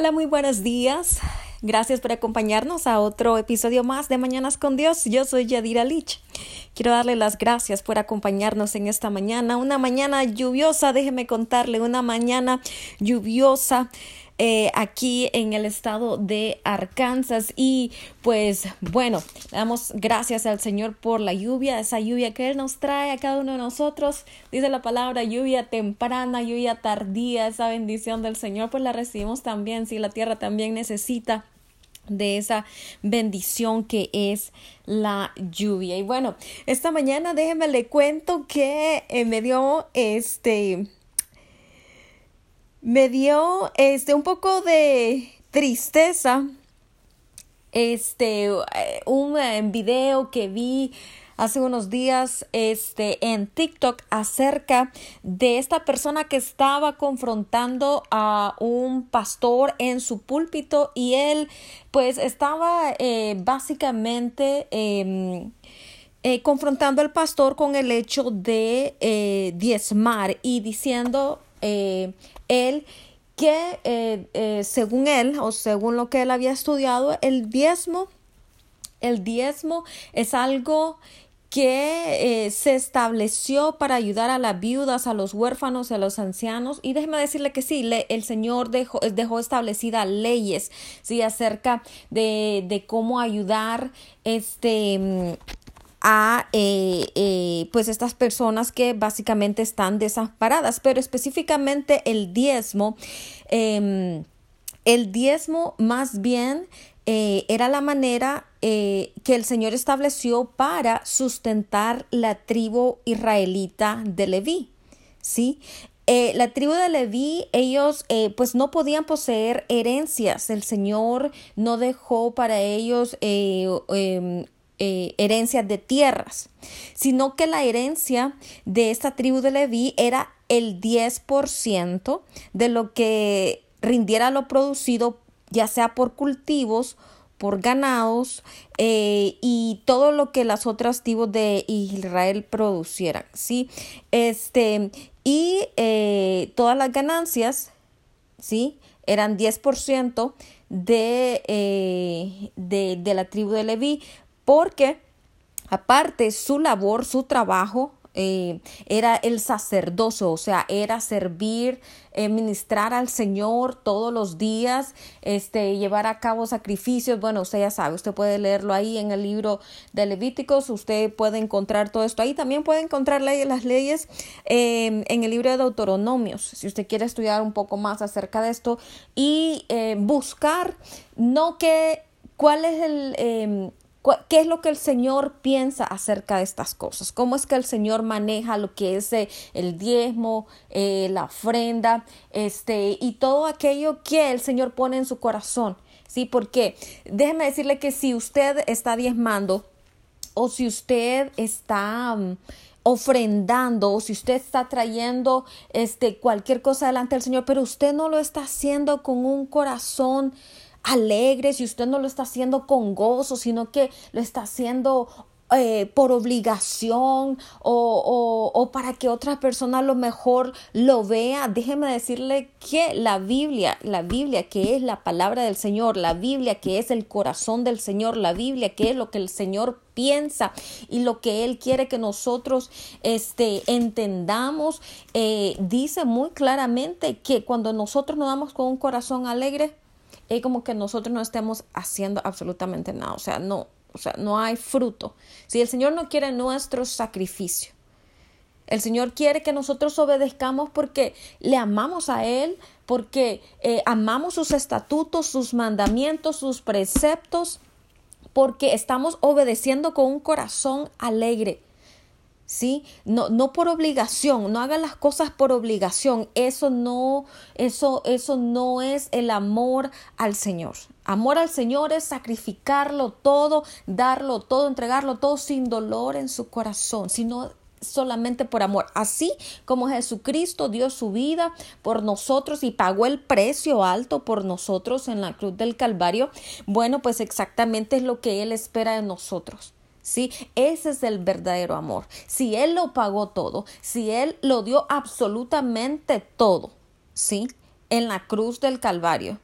Hola, muy buenos días. Gracias por acompañarnos a otro episodio más de Mañanas con Dios. Yo soy Yadira Lich. Quiero darle las gracias por acompañarnos en esta mañana, una mañana lluviosa, déjeme contarle, una mañana lluviosa eh, aquí en el estado de Arkansas. Y pues bueno, damos gracias al Señor por la lluvia, esa lluvia que Él nos trae a cada uno de nosotros. Dice la palabra lluvia temprana, lluvia tardía, esa bendición del Señor, pues la recibimos también. Si la tierra también necesita de esa bendición que es la lluvia. Y bueno, esta mañana déjenme le cuento que eh, me dio este me dio este un poco de tristeza este eh, un eh, video que vi hace unos días este en TikTok acerca de esta persona que estaba confrontando a un pastor en su púlpito y él pues estaba eh, básicamente em, confrontando al pastor con el hecho de diezmar y diciendo él que eh, eh, según él o según lo que él había estudiado, el diezmo, el diezmo es algo que eh, se estableció para ayudar a las viudas, a los huérfanos, a los ancianos. Y déjeme decirle que sí, el Señor dejó, dejó establecidas leyes, sí, acerca de, de cómo ayudar este a eh, eh, pues estas personas que básicamente están desamparadas pero específicamente el diezmo em, el diezmo más bien eh, era la manera que el Señor estableció para sustentar la tribu israelita de Leví ¿sí? la tribu de Leví, ellos pues no podían poseer herencias. El Señor no dejó para ellos em, eh, herencias de tierras, sino que la herencia de esta tribu de Leví era el 10% de lo que rindiera lo producido, ya sea por cultivos, por ganados eh, y todo lo que las otras tribus de Israel producieran, ¿sí? Este, y eh, todas las ganancias, ¿sí? Eran 10% de, de, de la tribu de Leví, porque aparte su labor, su trabajo eh, era el sacerdocio, o sea, era servir, eh, ministrar al Señor todos los días, este, llevar a cabo sacrificios. Bueno, usted ya sabe, usted puede leerlo ahí en el libro de Levíticos, usted puede encontrar todo esto ahí. También puede encontrar las leyes em, en el libro de Deuteronomios, si usted quiere estudiar un poco más acerca de esto y eh, buscar, no que, cuál es el em, ¿Qué es lo que el Señor piensa acerca de estas cosas? ¿Cómo es que el Señor maneja lo que es eh, el diezmo, eh, la ofrenda, este, y todo aquello que el Señor pone en su corazón? Sí, porque déjeme decirle que si usted está diezmando o si usted está mm, ofrendando o si usted está trayendo este cualquier cosa delante del Señor, pero usted no lo está haciendo con un corazón alegre, si usted no lo está haciendo con gozo, sino que lo está haciendo eh, por obligación o, o, para que otra persona a lo mejor lo vea, déjeme decirle que la Biblia, la Biblia que es la palabra del Señor, la Biblia que es el corazón del Señor, la Biblia que es lo que el Señor piensa y lo que Él quiere que nosotros este, entendamos, eh, dice muy claramente que cuando nosotros nos damos con un corazón alegre, es como que nosotros no estemos haciendo absolutamente nada, o sea, no, o sea, no hay fruto. Si el Señor no quiere nuestro sacrificio, el Señor quiere que nosotros obedezcamos porque le amamos a Él, porque eh, amamos sus estatutos, sus mandamientos, sus preceptos, porque estamos obedeciendo con un corazón alegre. ¿Sí? No, no por obligación, no haga las cosas por obligación. Eso no, eso, eso no es el amor al Señor. Amor al Señor es sacrificarlo todo, darlo todo, entregarlo todo sin dolor en su corazón, sino solamente por amor. Así como Jesucristo dio su vida por nosotros y pagó el precio alto por nosotros en la cruz del Calvario, bueno, pues exactamente es lo que Él espera de nosotros. ¿Sí? Ese es el verdadero amor. Si Él lo pagó todo, si Él lo dio absolutamente todo, ¿sí? En la cruz del Calvario.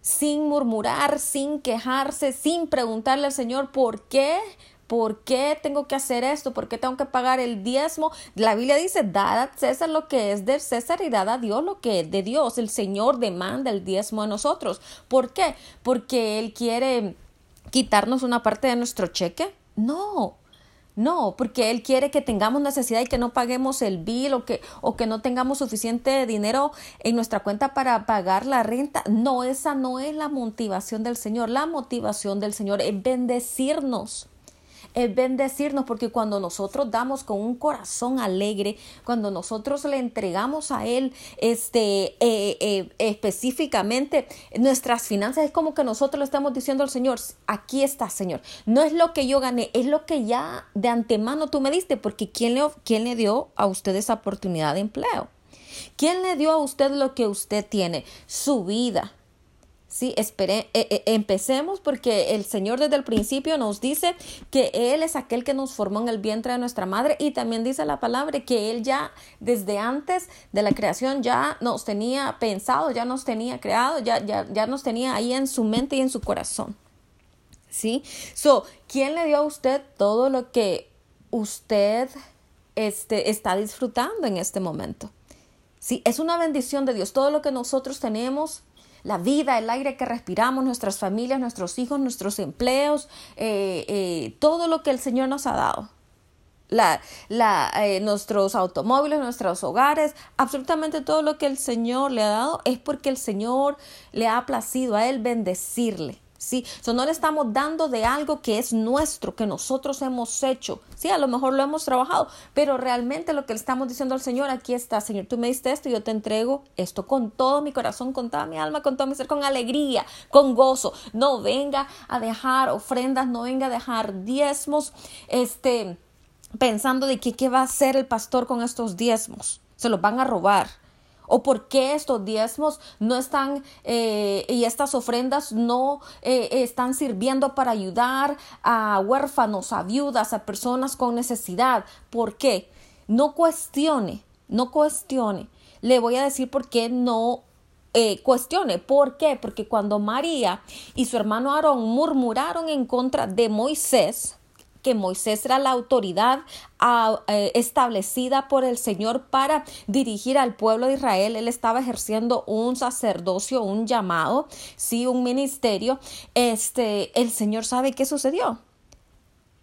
sin murmurar, sin quejarse, sin preguntarle al Señor por qué ¿Por qué tengo que hacer esto? ¿Por qué tengo que pagar el diezmo? La Biblia dice, dad a César lo que es de César y dad a Dios lo que es de Dios. El Señor demanda el diezmo a nosotros. ¿Por qué? Porque Él quiere quitarnos una parte de nuestro cheque. No, no, porque Él quiere que tengamos necesidad y que no paguemos el bill o que, o que no tengamos suficiente dinero en nuestra cuenta para pagar la renta. No, esa no es la motivación del Señor. La motivación del Señor es bendecirnos es bendecirnos porque cuando nosotros damos con un corazón alegre, cuando nosotros le entregamos a Él este, eh, eh, específicamente nuestras finanzas, es como que nosotros le estamos diciendo al Señor, aquí está Señor, no es lo que yo gané, es lo que ya de antemano tú me diste, porque ¿quién le, quién le dio a usted esa oportunidad de empleo? ¿Quién le dio a usted lo que usted tiene? Su vida, Sí, espere, eh, eh, empecemos porque el Señor desde el principio nos dice que Él es aquel que nos formó en el vientre de nuestra madre y también dice la palabra que Él ya desde antes de la creación ya nos tenía pensado, ya nos tenía creado, ya, ya, ya nos tenía ahí en su mente y en su corazón. ¿Sí? So, ¿quién le dio a usted todo lo que usted este, está disfrutando en este momento? Sí, es una bendición de Dios. Todo lo que nosotros tenemos la vida, el aire que respiramos, nuestras familias, nuestros hijos, nuestros empleos, eh, eh, todo lo que el Señor nos ha dado. La, la, eh, nuestros automóviles, nuestros hogares, absolutamente todo lo que el Señor le ha dado es porque el Señor le ha placido a Él bendecirle. ¿Sí? So, no le estamos dando de algo que es nuestro, que nosotros hemos hecho. Sí, a lo mejor lo hemos trabajado, pero realmente lo que le estamos diciendo al Señor, aquí está, Señor, tú me diste esto y yo te entrego esto con todo mi corazón, con toda mi alma, con todo mi ser, con alegría, con gozo. No venga a dejar ofrendas, no venga a dejar diezmos, este, pensando de que qué va a hacer el pastor con estos diezmos. Se los van a robar o por qué estos diezmos no están eh, y estas ofrendas no eh, están sirviendo para ayudar a huérfanos, a viudas, a personas con necesidad. ¿Por qué? No cuestione, no cuestione. Le voy a decir por qué no eh, cuestione. ¿Por qué? Porque cuando María y su hermano Aarón murmuraron en contra de Moisés, que Moisés era la autoridad ah, eh, establecida por el Señor para dirigir al pueblo de Israel. Él estaba ejerciendo un sacerdocio, un llamado, sí, un ministerio. Este, el Señor sabe qué sucedió.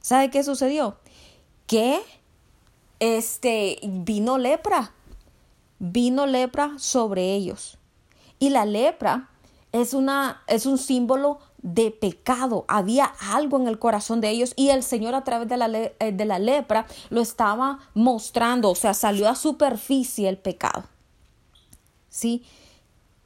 ¿Sabe qué sucedió? Que este vino lepra. Vino lepra sobre ellos. Y la lepra es una es un símbolo de pecado, había algo en el corazón de ellos y el Señor a través de la, eh, de la lepra lo estaba mostrando, o sea, salió a superficie el pecado. ¿Sí?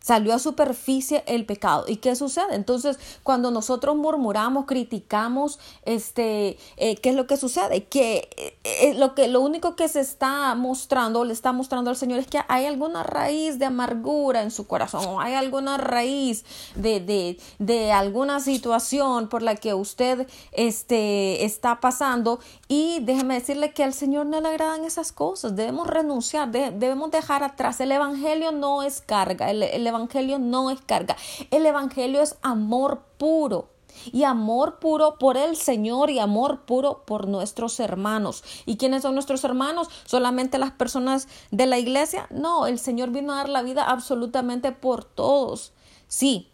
Salió a superficie el pecado. ¿Y qué sucede? Entonces, cuando nosotros murmuramos, criticamos, este, eh, ¿qué es lo que sucede? Que eh, eh, lo que lo único que se está mostrando, le está mostrando al Señor es que hay alguna raíz de amargura en su corazón, o hay alguna raíz de, de, de alguna situación por la que usted este, está pasando. Y déjeme decirle que al Señor no le agradan esas cosas. Debemos renunciar, debemos dejar atrás. El Evangelio no es carga. El, el Evangelio no es carga. El Evangelio es amor puro. Y amor puro por el Señor y amor puro por nuestros hermanos. ¿Y quiénes son nuestros hermanos? ¿Solamente las personas de la iglesia? No, el Señor vino a dar la vida absolutamente por todos. Sí,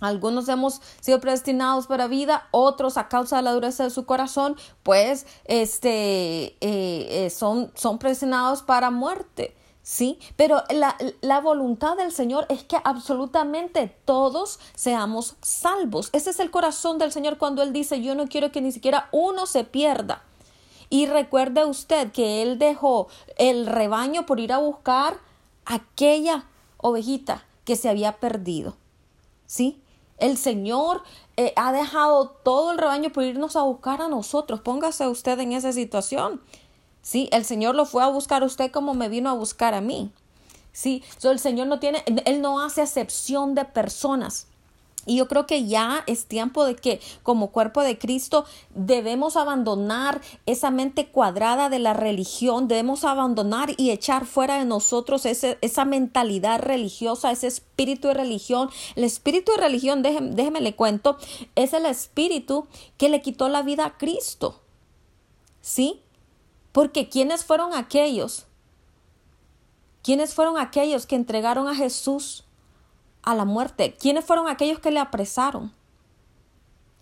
algunos hemos sido predestinados para vida, otros a causa de la dureza de su corazón, pues este, eh, eh, son, son predestinados para muerte. ¿Sí? Pero la, voluntad del Señor es que absolutamente todos seamos salvos. Ese es el corazón del Señor cuando Él dice, yo no quiero que ni siquiera uno se pierda. Y recuerde usted que Él dejó el rebaño por ir a buscar aquella ovejita que se había perdido. ¿Sí? El Señor eh, ha dejado todo el rebaño por irnos a buscar a nosotros. Póngase usted en esa situación. Sí, el Señor lo fue a buscar a usted como me vino a buscar a mí. Sí, el Señor no tiene, Él no hace acepción de personas. Y yo creo que ya es tiempo de que como cuerpo de Cristo debemos abandonar esa mente cuadrada de la religión, debemos abandonar y echar fuera de nosotros ese, esa mentalidad religiosa, ese espíritu de religión. El espíritu de religión, déjeme, déjeme le cuento, es el espíritu que le quitó la vida a Cristo. ¿Sí? Porque ¿quiénes fueron aquellos? ¿Quiénes fueron aquellos que entregaron a Jesús a la muerte? ¿Quiénes fueron aquellos que le apresaron?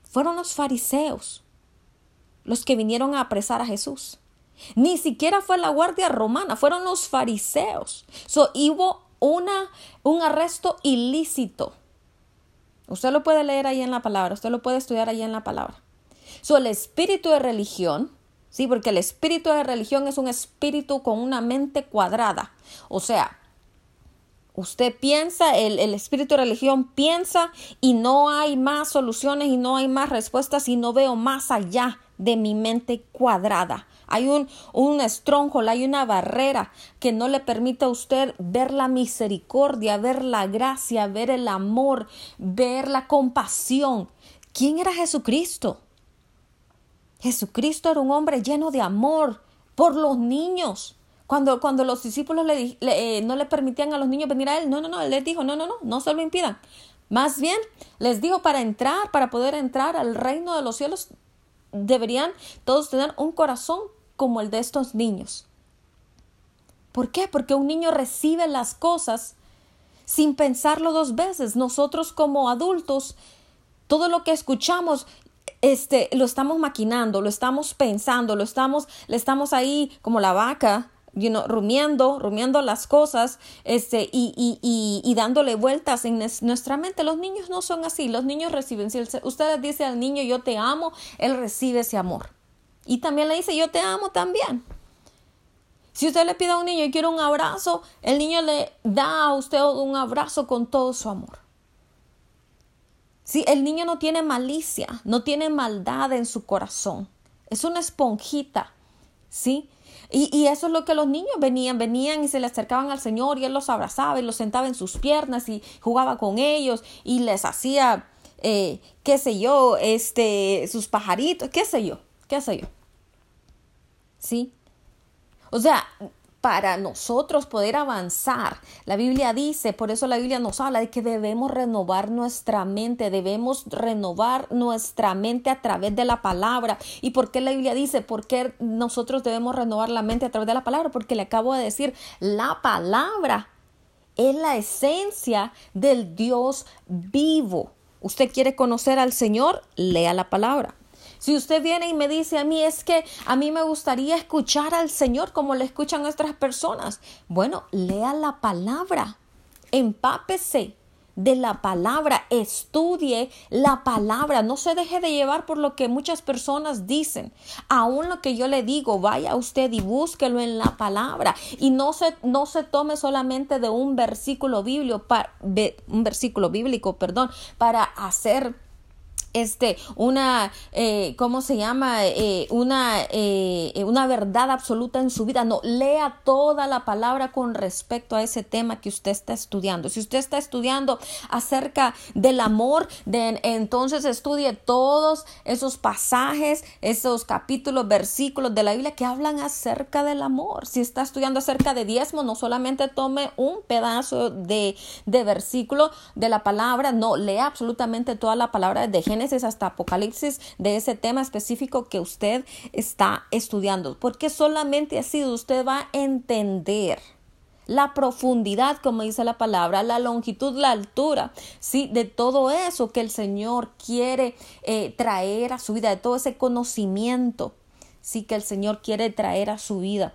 Fueron los fariseos los que vinieron a apresar a Jesús. Ni siquiera fue la guardia romana, fueron los fariseos. So, hubo una, un arresto ilícito. Usted lo puede leer ahí en la palabra, usted lo puede estudiar ahí en la palabra. So, el espíritu de religión Sí, porque el espíritu de religión es un espíritu con una mente cuadrada. O sea, usted piensa, el, espíritu de religión piensa y no hay más soluciones y no hay más respuestas y no veo más allá de mi mente cuadrada. Hay un, un stronghold, hay una barrera que no le permite a usted ver la misericordia, ver la gracia, ver el amor, ver la compasión. ¿Quién era Jesucristo? Jesucristo era un hombre lleno de amor por los niños. Cuando, cuando los discípulos le, eh, no le permitían a los niños venir a él, no, no, no, él les dijo, no, no, no, no se lo impidan. Más bien, les dijo para entrar, para poder entrar al reino de los cielos, deberían todos tener un corazón como el de estos niños. ¿Por qué? Porque un niño recibe las cosas sin pensarlo dos veces. Nosotros como adultos, todo lo que escuchamos este, lo estamos maquinando, lo estamos pensando, lo estamos, le estamos ahí como la vaca, you know, rumiando, rumiando las cosas, este, y, y, y, y dándole vueltas en nuestra mente. Los niños no son así, los niños reciben, si usted dice al niño yo te amo, él recibe ese amor. Y también le dice yo te amo también. Si usted le pide a un niño y quiere un abrazo, el niño le da a usted un abrazo con todo su amor. Sí, el niño no tiene malicia, no tiene maldad en su corazón. Es una esponjita, ¿sí? Y, y, eso es lo que los niños venían, venían y se le acercaban al Señor y Él los abrazaba y los sentaba en sus piernas y jugaba con ellos y les hacía, eh, qué sé yo, este, sus pajaritos, qué sé yo, qué sé yo. ¿Sí? O sea, para nosotros poder avanzar. La Biblia dice, por eso la Biblia nos habla de que debemos renovar nuestra mente, debemos renovar nuestra mente a través de la palabra. ¿Y por qué la Biblia dice, por qué nosotros debemos renovar la mente a través de la palabra? Porque le acabo de decir, la palabra es la esencia del Dios vivo. Usted quiere conocer al Señor, lea la palabra. Si usted viene y me dice a mí es que a mí me gustaría escuchar al Señor como le escuchan otras personas, bueno, lea la palabra, empápese de la palabra, estudie la palabra, no se deje de llevar por lo que muchas personas dicen. Aún lo que yo le digo, vaya usted y búsquelo en la palabra. Y no se, no se tome solamente de un versículo bíblico, un versículo bíblico, perdón, para hacer este, una, eh, ¿cómo se llama? Eh, una, eh, una verdad absoluta en su vida. No, lea toda la palabra con respecto a ese tema que usted está estudiando. Si usted está estudiando acerca del amor, de, entonces estudie todos esos pasajes, esos capítulos, versículos de la Biblia que hablan acerca del amor. Si está estudiando acerca de diezmo, no solamente tome un pedazo de, de versículo de la palabra, no, lea absolutamente toda la palabra de Génesis hasta Apocalipsis de ese tema específico que usted está estudiando, porque solamente así usted va a entender la profundidad, como dice la palabra, la longitud, la altura, sí, de todo eso que el Señor quiere eh, traer a su vida, de todo ese conocimiento, sí, que el Señor quiere traer a su vida.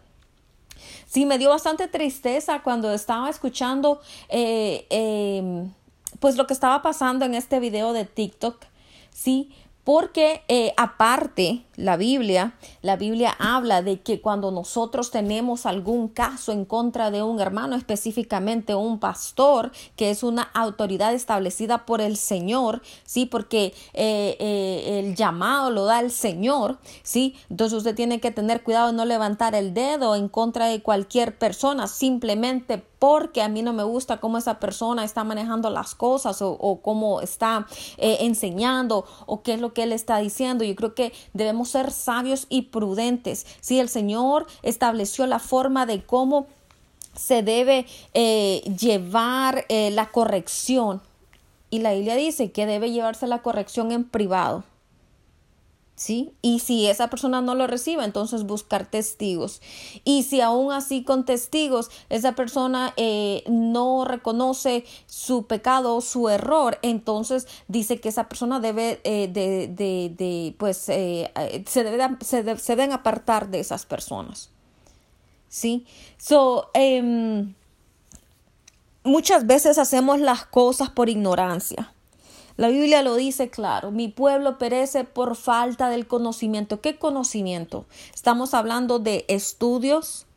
Sí, me dio bastante tristeza cuando estaba escuchando, eh, em, pues lo que estaba pasando en este video de TikTok ¿sí? Porque eh, aparte, la Biblia, la Biblia habla de que cuando nosotros tenemos algún caso en contra de un hermano, específicamente un pastor, que es una autoridad establecida por el Señor, sí, porque eh, eh, el llamado lo da el Señor, sí, entonces usted tiene que tener cuidado de no levantar el dedo en contra de cualquier persona simplemente porque a mí no me gusta cómo esa persona está manejando las cosas o, cómo está eh, enseñando o qué es lo que él está diciendo. Yo creo que debemos ser sabios y prudentes. Si el Señor estableció la forma de cómo se debe eh, llevar eh, la corrección. Y la Biblia dice que debe llevarse la corrección en privado. ¿Sí? Y si esa persona no lo recibe, entonces buscar testigos. Y si aún así con testigos esa persona eh, no reconoce su pecado su error, entonces dice que esa persona debe de, de, de, pues se, debe, se deben apartar de esas personas. ¿sí? So, em, muchas veces hacemos las cosas por ignorancia. La Biblia lo dice claro, mi pueblo perece por falta del conocimiento. ¿Qué conocimiento? Estamos hablando de estudios,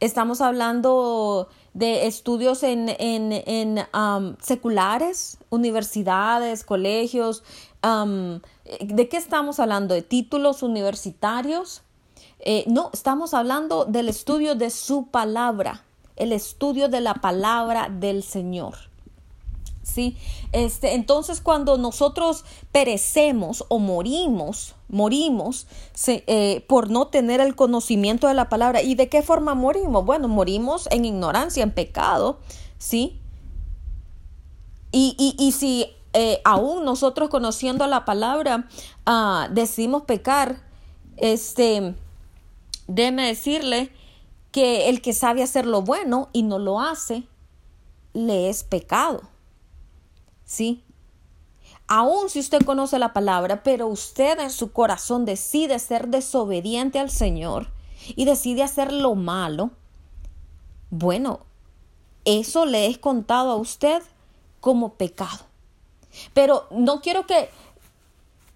estamos hablando de estudios en, en, seculares, universidades, colegios. ¿De qué estamos hablando? ¿De títulos universitarios? Eh, no, estamos hablando del estudio de su palabra, el estudio de la palabra del Señor. ¿Sí? Este, entonces, cuando nosotros perecemos o morimos, morimos eh, por no tener el conocimiento de la palabra. ¿Y de qué forma morimos? Bueno, morimos en ignorancia, en pecado, ¿sí? Y, y, si eh, aún nosotros conociendo la palabra ah, decidimos pecar, este, déjeme decirle que el que sabe hacer lo bueno y no lo hace, le es pecado. ¿Sí? Aún si usted conoce la palabra, pero usted en su corazón decide ser desobediente al Señor y decide hacer lo malo, bueno, eso le es contado a usted como pecado. Pero no quiero que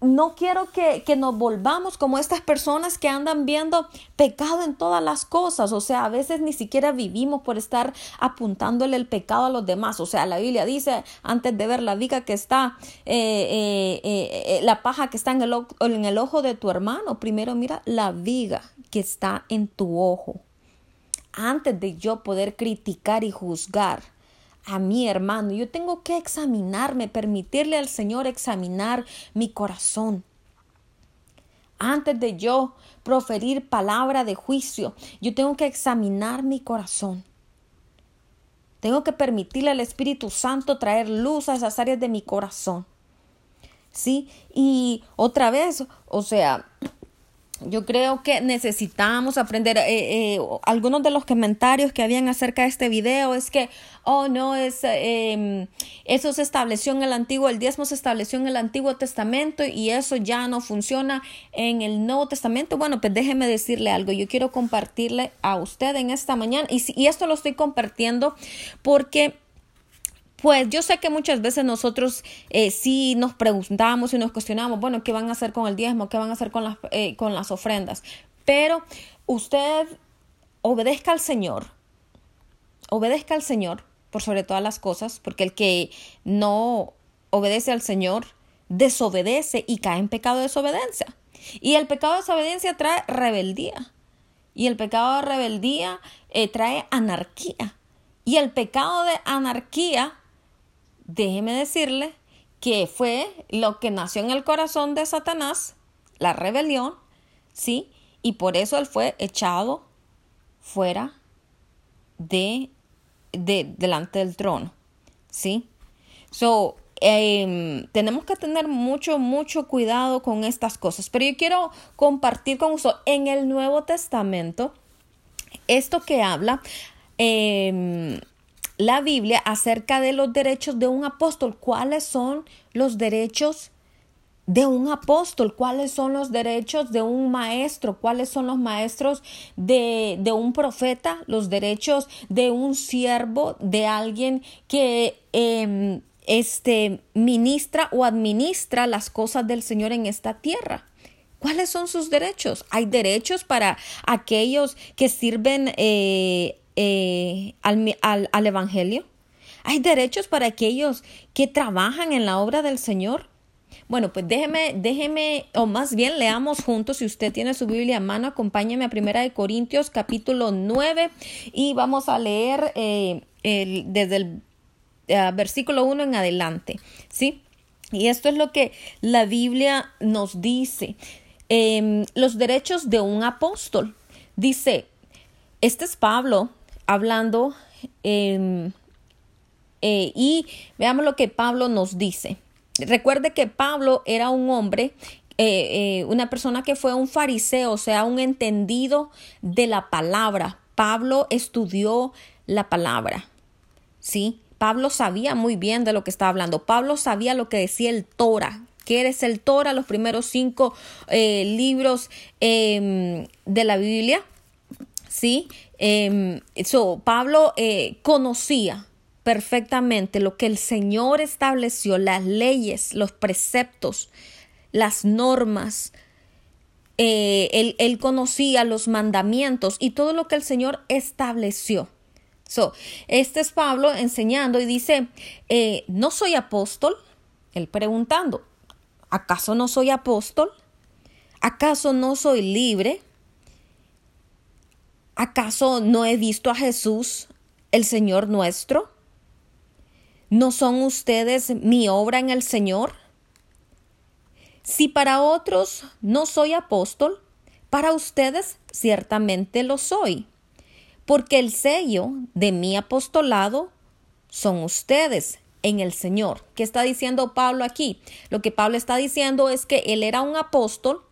no quiero que, nos volvamos como estas personas que andan viendo pecado en todas las cosas. O sea, a veces ni siquiera vivimos por estar apuntándole el pecado a los demás. O sea, la Biblia dice, antes de ver la viga que está, eh, eh, eh, la paja que está en el, en el ojo de tu hermano, primero mira la viga que está en tu ojo. Antes de yo poder criticar y juzgar a mi hermano. Yo tengo que examinarme, permitirle al Señor examinar mi corazón. Antes de yo proferir palabra de juicio, yo tengo que examinar mi corazón. Tengo que permitirle al Espíritu Santo traer luz a esas áreas de mi corazón. ¿Sí? Y otra vez, o sea, yo creo que necesitamos aprender. Eh, eh, algunos de los comentarios que habían acerca de este video es que, oh no, es, em, eso se estableció en el Antiguo, el diezmo se estableció en el Antiguo Testamento y eso ya no funciona en el Nuevo Testamento. Bueno, pues déjeme decirle algo. Yo quiero compartirle a usted en esta mañana y, y esto lo estoy compartiendo porque pues yo sé que muchas veces nosotros eh, sí nos preguntamos y nos cuestionamos, bueno, ¿qué van a hacer con el diezmo? ¿Qué van a hacer con las, eh, con las ofrendas? Pero usted obedezca al Señor, obedezca al Señor por sobre todas las cosas, porque el que no obedece al Señor desobedece y cae en pecado de desobediencia. Y el pecado de desobediencia trae rebeldía. Y el pecado de rebeldía eh, trae anarquía. Y el pecado de anarquía déjeme decirle que fue lo que nació en el corazón de Satanás, la rebelión, ¿sí? Y por eso él fue echado fuera de, de delante del trono, ¿sí? So, em, tenemos que tener mucho, mucho cuidado con estas cosas. Pero yo quiero compartir con usted en el Nuevo Testamento esto que habla eh, la Biblia acerca de los derechos de un apóstol. ¿Cuáles son los derechos de un apóstol? ¿Cuáles son los derechos de un maestro? ¿Cuáles son los maestros de, de un profeta? Los derechos de un siervo, de alguien que... Eh, este ministra o administra las cosas del Señor en esta tierra. ¿Cuáles son sus derechos? Hay derechos para aquellos que sirven eh, eh, al, al, Evangelio. Hay derechos para aquellos que trabajan en la obra del Señor. Bueno, pues déjeme, déjeme, o más bien leamos juntos, si usted tiene su Biblia a mano, acompáñeme a Primera de Corintios capítulo 9 y vamos a leer eh, desde el eh, versículo 1 en adelante, ¿sí? Y esto es lo que la Biblia nos dice. Em, los derechos de un apóstol. Dice, este es Pablo hablando em, eh, y veamos lo que Pablo nos dice. Recuerde que Pablo era un hombre eh, eh, una persona que fue un fariseo, o sea, un entendido de la palabra. Pablo estudió la palabra, ¿sí? Pablo sabía muy bien de lo que estaba hablando. Pablo sabía lo que decía el Torah. ¿Qué eres el Torah? Los primeros cinco libros em, de la Biblia. ¿Sí? Eh, Pablo conocía perfectamente lo que el Señor estableció, las leyes, los preceptos, las normas. Eh, él, conocía los mandamientos y todo lo que el Señor estableció. So, este es Pablo enseñando y dice, eh, no soy apóstol. Él preguntando, ¿acaso no soy apóstol? ¿Acaso no soy libre? ¿Acaso no he visto a Jesús, el Señor nuestro? ¿No son ustedes mi obra en el Señor? Si para otros no soy apóstol, para ustedes ciertamente lo soy, porque el sello de mi apostolado son ustedes en el Señor. ¿Qué está diciendo Pablo aquí? Lo que Pablo está diciendo es que él era un apóstol,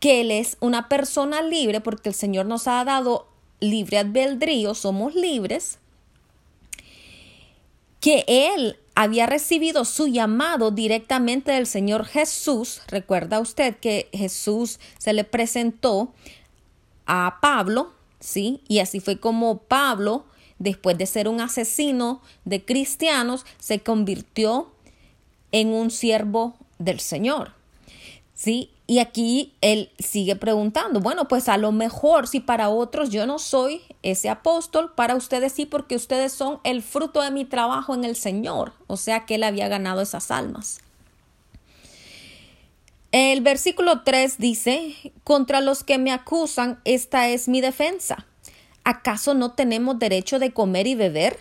que él es una persona libre, porque el Señor nos ha dado libre albedrío, somos libres, que él había recibido su llamado directamente del Señor Jesús. Recuerda usted que Jesús se le presentó a Pablo, ¿sí? Y así fue como Pablo, después de ser un asesino de cristianos, se convirtió en un siervo del Señor. ¿Sí? Y aquí él sigue preguntando, bueno, pues a lo mejor si para otros yo no soy ese apóstol, para ustedes sí, porque ustedes son el fruto de mi trabajo en el Señor. O sea que él había ganado esas almas. El versículo 3 dice, contra los que me acusan, esta es mi defensa. ¿Acaso no tenemos derecho de comer y beber?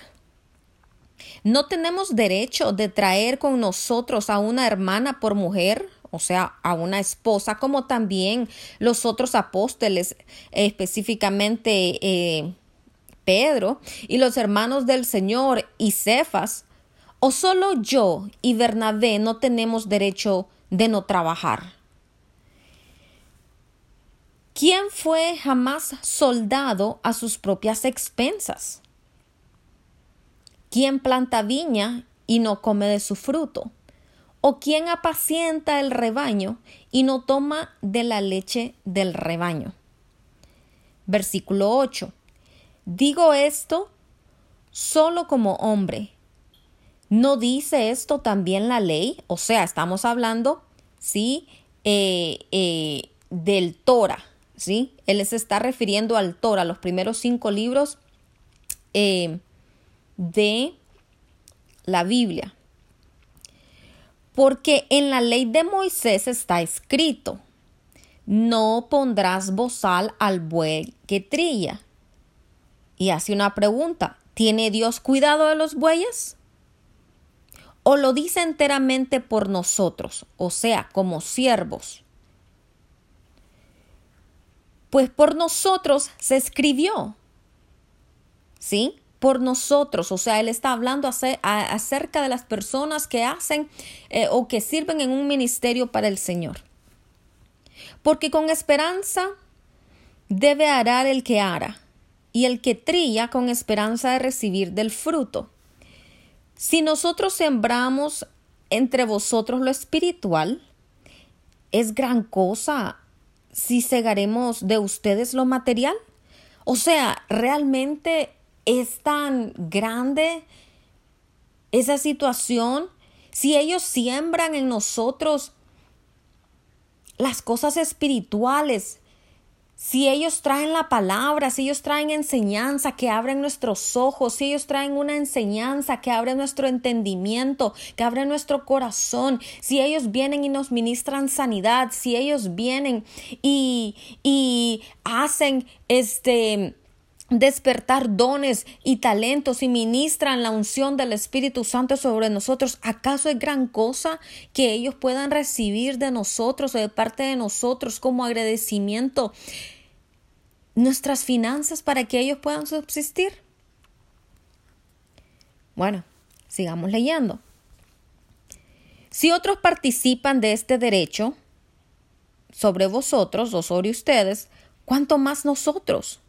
¿No tenemos derecho de traer con nosotros a una hermana por mujer o sea, a una esposa, como también los otros apóstoles, específicamente eh, Pedro y los hermanos del Señor y Cefas, o solo yo y Bernabé no tenemos derecho de no trabajar. ¿Quién fue jamás soldado a sus propias expensas? ¿Quién planta viña y no come de su fruto? ¿O quién apacienta el rebaño y no toma de la leche del rebaño? Versículo 8. Digo esto solo como hombre. ¿No dice esto también la ley? O sea, estamos hablando, ¿sí? Eh, eh, del Torah, ¿sí? Él se está refiriendo al Torah, los primeros cinco libros eh, de la Biblia. Porque en la ley de Moisés está escrito, no pondrás bozal al buey que trilla. Y hace una pregunta, ¿tiene Dios cuidado de los bueyes? ¿O lo dice enteramente por nosotros, o sea, como siervos? Pues por nosotros se escribió. ¿Sí? Por nosotros. O sea, Él está hablando acerca de las personas que hacen eh, o que sirven en un ministerio para el Señor. Porque con esperanza debe arar el que ara, y el que trilla con esperanza de recibir del fruto. Si nosotros sembramos entre vosotros lo espiritual, es gran cosa si segaremos de ustedes lo material. O sea, realmente es tan grande esa situación, si ellos siembran en nosotros las cosas espirituales, si ellos traen la palabra, si ellos traen enseñanza que abren nuestros ojos, si ellos traen una enseñanza que abre nuestro entendimiento, que abre nuestro corazón, si ellos vienen y nos ministran sanidad, si ellos vienen y, y hacen este despertar dones y talentos y ministran la unción del Espíritu Santo sobre nosotros, ¿acaso es gran cosa que ellos puedan recibir de nosotros o de parte de nosotros como agradecimiento nuestras finanzas para que ellos puedan subsistir? Bueno, sigamos leyendo. Si otros participan de este derecho sobre vosotros o sobre ustedes, ¿cuánto más nosotros?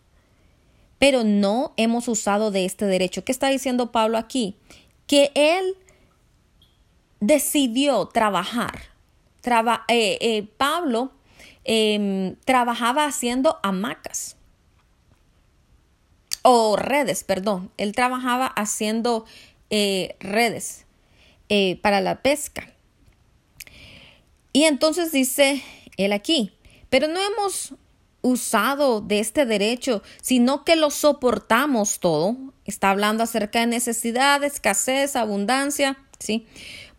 Pero no hemos usado de este derecho. ¿Qué está diciendo Pablo aquí? Que él decidió trabajar. Eh, eh, Pablo em, trabajaba haciendo hamacas o redes, perdón. Él trabajaba haciendo eh, redes para la pesca. Y entonces dice él aquí, pero no hemos usado de este derecho, sino que lo soportamos todo. Está hablando acerca de necesidad, escasez, abundancia, ¿sí?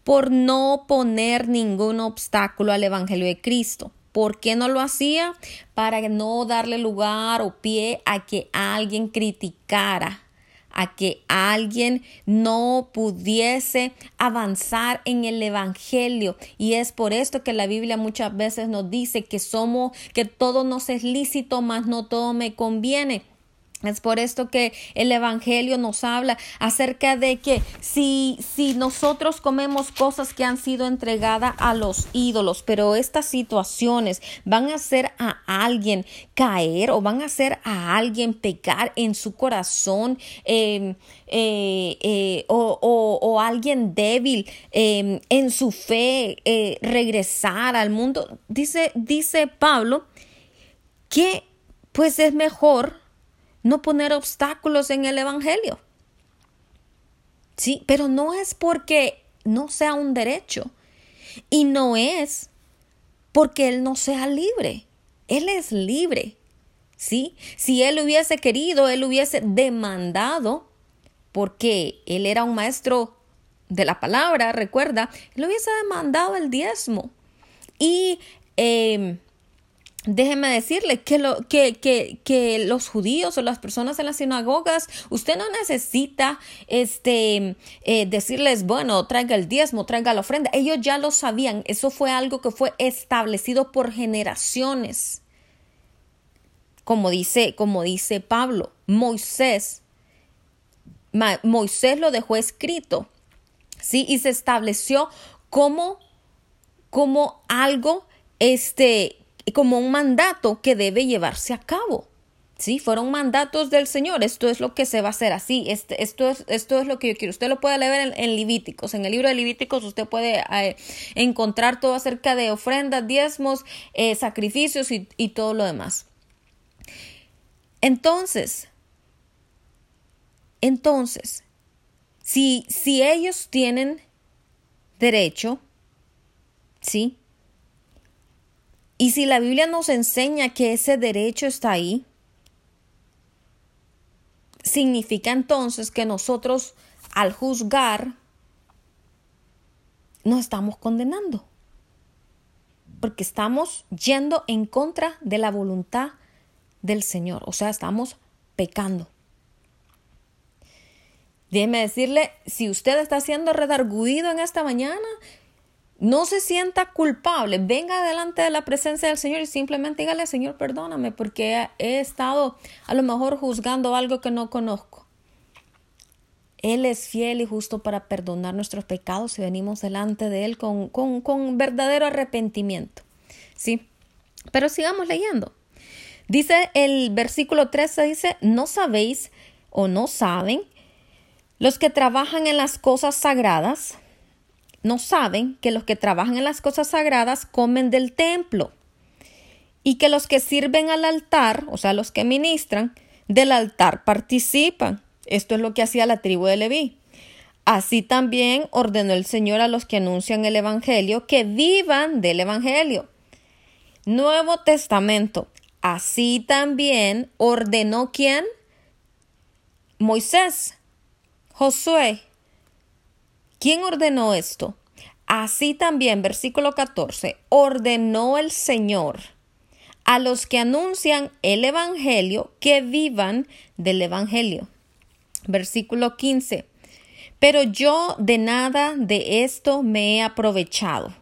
Por no poner ningún obstáculo al Evangelio de Cristo. ¿Por qué no lo hacía? Para no darle lugar o pie a que alguien criticara a que alguien no pudiese avanzar en el evangelio. Y es por esto que la Biblia muchas veces nos dice que somos que todo nos es lícito mas no todo me conviene es por esto que el Evangelio nos habla acerca de que si, si nosotros comemos cosas que han sido entregadas a los ídolos, pero estas situaciones van a hacer a alguien caer o van a hacer a alguien pecar en su corazón em, eh, eh, o, o, alguien débil em, en su fe eh, regresar al mundo, dice, dice Pablo que pues es mejor no poner obstáculos en el Evangelio. Sí, pero no es porque no sea un derecho y no es porque él no sea libre. Él es libre. ¿Sí? Si él hubiese querido, él hubiese demandado, porque él era un maestro de la palabra, recuerda, él hubiese demandado el diezmo. Y eh, Déjeme decirle que, lo, que, que, que, los judíos o las personas en las sinagogas, usted no necesita este, eh, decirles, bueno, traiga el diezmo, traiga la ofrenda. Ellos ya lo sabían. Eso fue algo que fue establecido por generaciones. Como dice, como dice Pablo, Moisés, Moisés lo dejó escrito, ¿sí? Y se estableció como, como algo, este, como un mandato que debe llevarse a cabo. Sí, fueron mandatos del Señor. Esto es lo que se va a hacer así. Este, esto, es, esto es lo que yo quiero. Usted lo puede leer en, Levíticos. En el libro de Levíticos usted puede eh, encontrar todo acerca de ofrendas, diezmos, eh, sacrificios y, y todo lo demás. Entonces, entonces, si, si ellos tienen derecho, ¿sí? Y si la Biblia nos enseña que ese derecho está ahí, significa entonces que nosotros al juzgar no estamos condenando, porque estamos yendo en contra de la voluntad del Señor, o sea, estamos pecando. Déjeme decirle, si usted está siendo redarguido en esta mañana, no se sienta culpable, venga delante de la presencia del Señor y simplemente dígale, Señor, perdóname porque he estado a lo mejor juzgando algo que no conozco. Él es fiel y justo para perdonar nuestros pecados si venimos delante de Él con, con, con verdadero arrepentimiento. ¿Sí? Pero sigamos leyendo. Dice el versículo 13, dice, no sabéis o no saben los que trabajan en las cosas sagradas no saben que los que trabajan en las cosas sagradas comen del templo y que los que sirven al altar, o sea, los que ministran, del altar participan. Esto es lo que hacía la tribu de Leví. Así también ordenó el Señor a los que anuncian el Evangelio que vivan del Evangelio. Nuevo Testamento. Así también ordenó quién? Moisés, Josué. ¿Quién ordenó esto? Así también, versículo 14, ordenó el Señor a los que anuncian el Evangelio que vivan del Evangelio. Versículo 15. Pero yo de nada de esto me he aprovechado,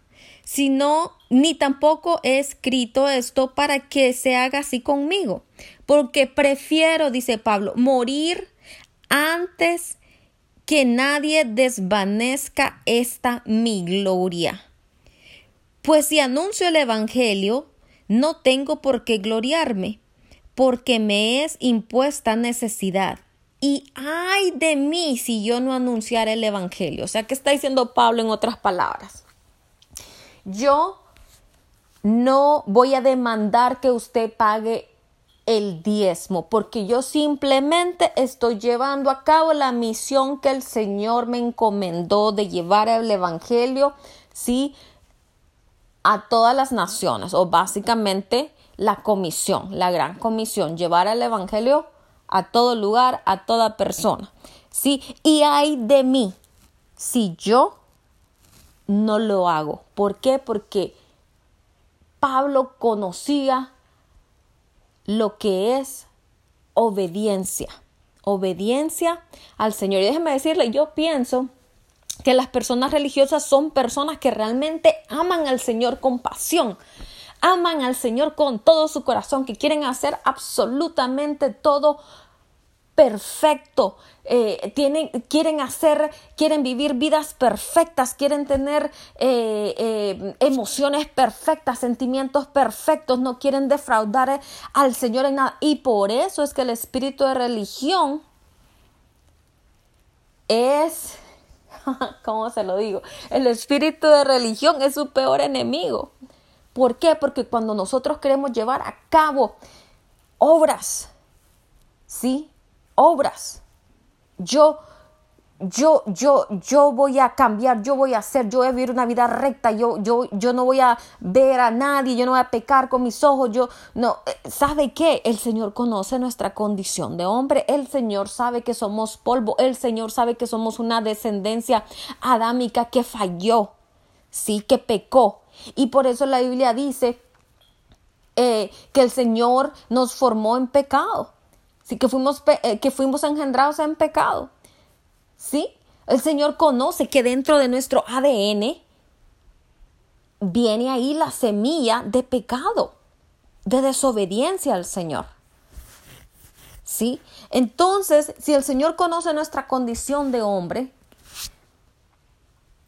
sino ni tampoco he escrito esto para que se haga así conmigo, porque prefiero, dice Pablo, morir antes que nadie desvanezca esta mi gloria. Pues si anuncio el Evangelio, no tengo por qué gloriarme, porque me es impuesta necesidad. Y ay de mí si yo no anunciara el Evangelio. O sea, ¿qué está diciendo Pablo en otras palabras? Yo no voy a demandar que usted pague el diezmo, porque yo simplemente estoy llevando a cabo la misión que el Señor me encomendó de llevar el Evangelio, sí, a todas las naciones, o básicamente la comisión, la gran comisión, llevar el Evangelio a todo lugar, a toda persona, sí, y hay de mí si yo no lo hago. ¿Por qué? Porque Pablo conocía lo que es obediencia. Obediencia al Señor. Y déjeme decirle, yo pienso que las personas religiosas son personas que realmente aman al Señor con pasión, aman al Señor con todo su corazón, que quieren hacer absolutamente todo perfecto, eh, tienen, quieren hacer, quieren vivir vidas perfectas, quieren tener eh, eh, emociones perfectas, sentimientos perfectos, no quieren defraudar al Señor en nada. Y por eso es que el espíritu de religión es, ¿cómo se lo digo? El espíritu de religión es su peor enemigo. ¿Por qué? Porque cuando nosotros queremos llevar a cabo obras, ¿sí? Obras. Yo, yo, yo, yo voy a cambiar, yo voy a hacer, yo voy a vivir una vida recta, yo, yo, yo no voy a ver a nadie, yo no voy a pecar con mis ojos, yo no, eh, ¿sabe qué? El Señor conoce nuestra condición de hombre, el Señor sabe que somos polvo, el Señor sabe que somos una descendencia adámica que falló, sí, que pecó. Y por eso la Biblia dice eh, que el Señor nos formó en pecado que fuimos, eh, que fuimos engendrados en pecado. ¿Sí? El Señor conoce que dentro de nuestro ADN viene ahí la semilla de pecado, de desobediencia al Señor. ¿Sí? Entonces, si el Señor conoce nuestra condición de hombre,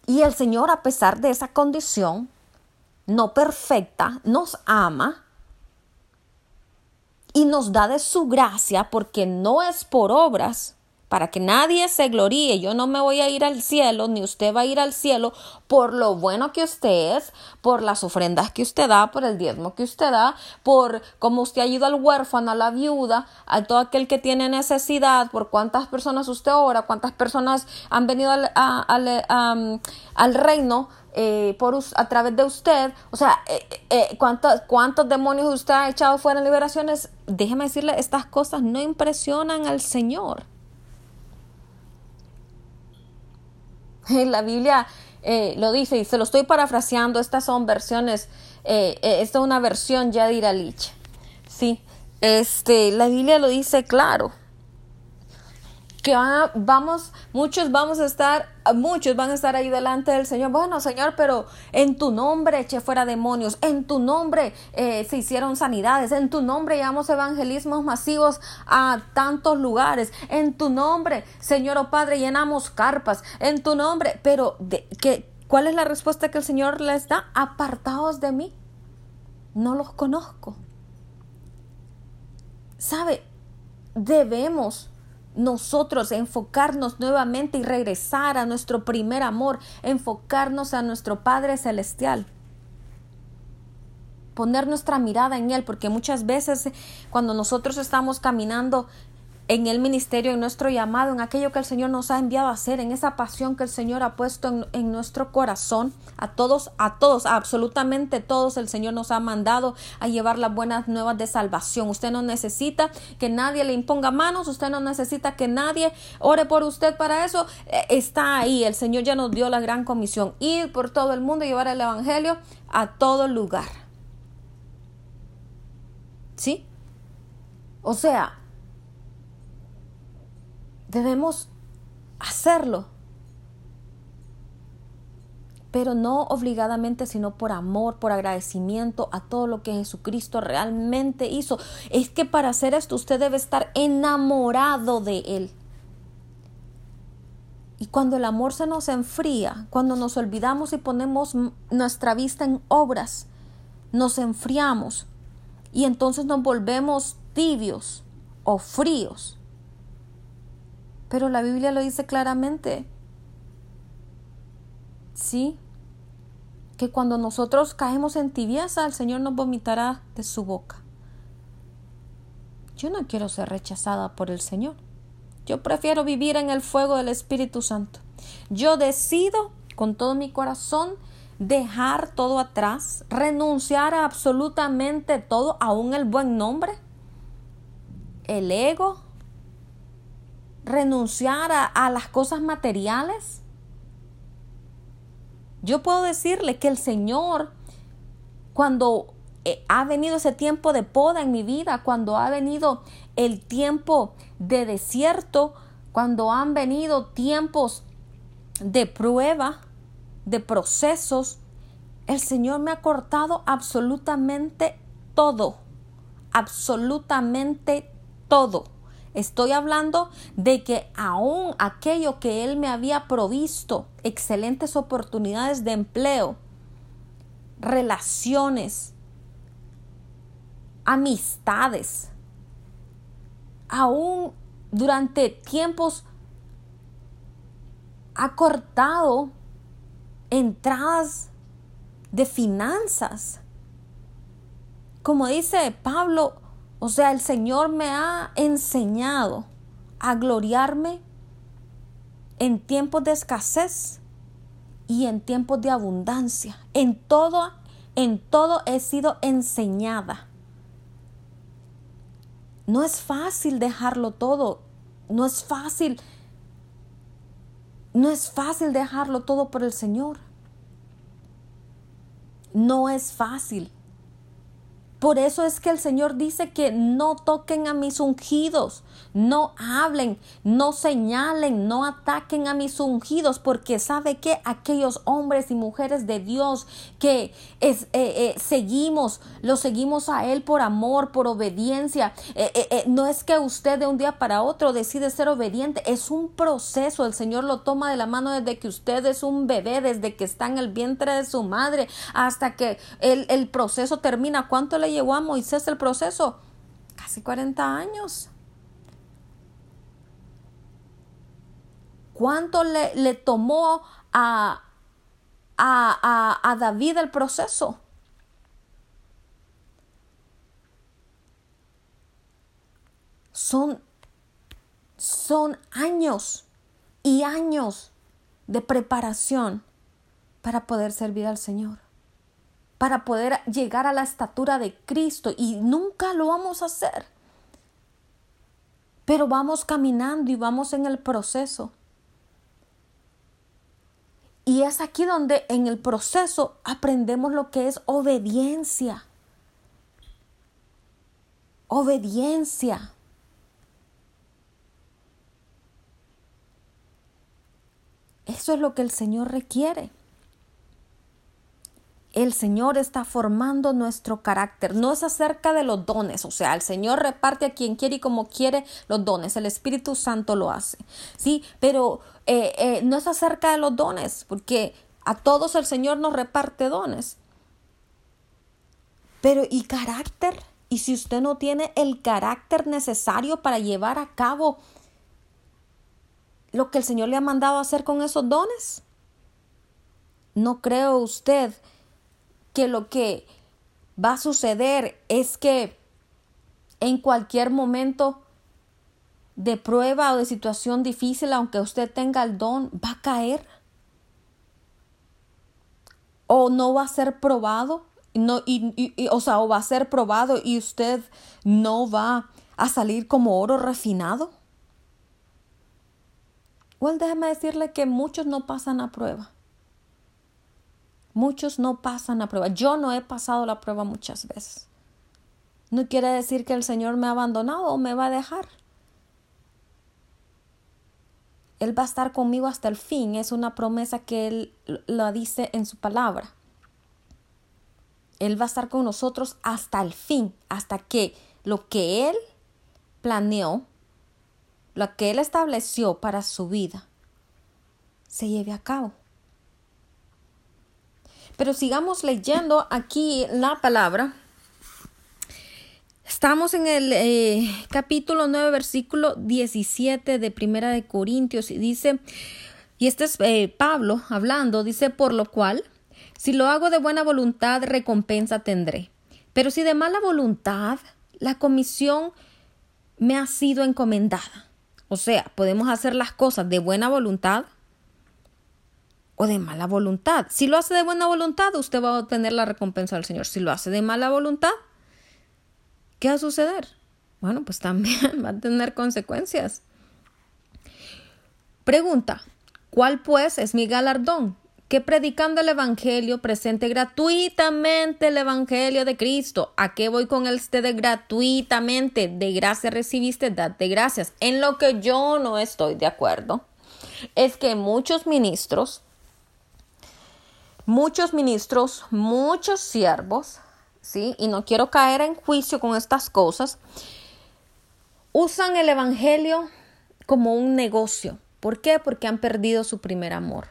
y el Señor, a pesar de esa condición no perfecta, nos ama, y nos da de su gracia porque no es por obras, para que nadie se gloríe. Yo no me voy a ir al cielo, ni usted va a ir al cielo por lo bueno que usted es, por las ofrendas que usted da, por el diezmo que usted da, por cómo usted ayuda al huérfano, a la viuda, a todo aquel que tiene necesidad, por cuántas personas usted ora, cuántas personas han venido al, al reino eh, por, a través de usted, o sea, eh, eh, ¿cuántos, ¿cuántos demonios usted ha echado fuera en liberaciones? Déjeme decirle, estas cosas no impresionan al Señor. La Biblia lo dice y se lo estoy parafraseando, estas son versiones, esta es una versión ya de Iralich. Sí, este, la Biblia lo dice claro que vamos, muchos vamos a estar, muchos van a estar ahí delante del Señor. Bueno, Señor, pero en tu nombre eché fuera demonios, en tu nombre eh, se hicieron sanidades, en tu nombre llevamos evangelismos masivos a tantos lugares, en tu nombre, Señor o oh Padre, llenamos carpas, en tu nombre, pero de, ¿qué, ¿cuál es la respuesta que el Señor les da? Apartados de mí, no los conozco. ¿Sabe? Debemos nosotros enfocarnos nuevamente y regresar a nuestro primer amor, enfocarnos a nuestro Padre Celestial. Poner nuestra mirada en Él, porque muchas veces cuando nosotros estamos caminando en el ministerio, en nuestro llamado, en aquello que el Señor nos ha enviado a hacer, en esa pasión que el Señor ha puesto en, en, nuestro corazón. A todos, a todos, absolutamente todos, el Señor nos ha mandado a llevar las buenas nuevas de salvación. Usted no necesita que nadie le imponga manos, usted no necesita que nadie ore por usted para eso. Eh, está ahí, el Señor ya nos dio la gran comisión, ir por todo el mundo y llevar el Evangelio a todo lugar. ¿Sí? O sea, Debemos hacerlo, pero no obligadamente, sino por amor, por agradecimiento a todo lo que Jesucristo realmente hizo. Es que para hacer esto usted debe estar enamorado de Él. Y cuando el amor se nos enfría, cuando nos olvidamos y ponemos nuestra vista en obras, nos enfriamos y entonces nos volvemos tibios o fríos. Pero la Biblia lo dice claramente. Sí, que cuando nosotros caemos en tibieza, el Señor nos vomitará de su boca. Yo no quiero ser rechazada por el Señor. Yo prefiero vivir en el fuego del Espíritu Santo. Yo decido con todo mi corazón dejar todo atrás, renunciar a absolutamente todo, aún el buen nombre, el ego, renunciar a, las cosas materiales? Yo puedo decirle que el Señor, cuando eh, ha venido ese tiempo de poda en mi vida, cuando ha venido el tiempo de desierto, cuando han venido tiempos de prueba, de procesos, el Señor me ha cortado absolutamente todo, absolutamente todo. Estoy hablando de que aún aquello que Él me había provisto, excelentes oportunidades de empleo, relaciones, amistades, aún durante tiempos ha cortado entradas de finanzas. Como dice Pablo, o sea, el Señor me ha enseñado a gloriarme en tiempos de escasez y en tiempos de abundancia. En todo, en todo he sido enseñada. No es fácil dejarlo todo. No es fácil. No es fácil dejarlo todo por el Señor. No es fácil. Por eso es que el Señor dice que no toquen a mis ungidos, no hablen, no señalen, no ataquen a mis ungidos, porque sabe que aquellos hombres y mujeres de Dios que es, eh, eh, seguimos, lo seguimos a Él por amor, por obediencia. Eh, no es que usted de un día para otro decide ser obediente, es un proceso. El Señor lo toma de la mano desde que usted es un bebé, desde que está en el vientre de su madre, hasta que el, el proceso termina. ¿Cuánto le llevó a Moisés el proceso? Casi 40 años. ¿Cuánto le, le tomó a, a, a, a David el proceso? Son, son años y años de preparación para poder servir al Señor para poder llegar a la estatura de Cristo y nunca lo vamos a hacer. Pero vamos caminando y vamos en el proceso. Y es aquí donde en el proceso aprendemos lo que es obediencia. Obediencia. Eso es lo que el Señor requiere el Señor está formando nuestro carácter. No es acerca de los dones, o sea, el Señor reparte a quien quiere y como quiere los dones. El Espíritu Santo lo hace, sí, pero eh, eh, no es acerca de los dones, porque a todos el Señor nos reparte dones. Pero ¿y carácter? ¿Y si usted no tiene el carácter necesario para llevar a cabo lo que el Señor le ha mandado hacer con esos dones? ¿No creo usted que lo que va a suceder es que en cualquier momento de prueba o de situación difícil, aunque usted tenga el don, va a caer? ¿O no va a ser probado? No, y, o sea, o va a ser probado y usted no va a salir como oro refinado. Well, déjeme decirle que muchos no pasan a prueba. Muchos no pasan a prueba. Yo no he pasado la prueba muchas veces. No quiere decir que el Señor me ha abandonado o me va a dejar. Él va a estar conmigo hasta el fin. Es una promesa que Él lo dice en su palabra. Él va a estar con nosotros hasta el fin, hasta que lo que Él planeó, lo que Él estableció para su vida, se lleve a cabo. Pero sigamos leyendo aquí la palabra. Estamos en el eh, capítulo 9, versículo 17 de Primera de Corintios y dice, y este es eh, Pablo hablando, dice, por lo cual, si lo hago de buena voluntad, recompensa tendré. Pero si de mala voluntad, la comisión me ha sido encomendada. O sea, podemos hacer las cosas de buena voluntad o de mala voluntad. Si lo hace de buena voluntad, usted va a obtener la recompensa del Señor. Si lo hace de mala voluntad, ¿qué va a suceder? Bueno, pues también va a tener consecuencias. Pregunta, ¿cuál pues es mi galardón? que predicando el Evangelio presente gratuitamente el Evangelio de Cristo. ¿A qué voy con el este de gratuitamente? De gracia recibiste, date gracias. En lo que yo no estoy de acuerdo es que muchos ministros, muchos ministros, muchos siervos, ¿sí? Y no quiero caer en juicio con estas cosas, usan el Evangelio como un negocio. ¿Por qué? Porque han perdido su primer amor.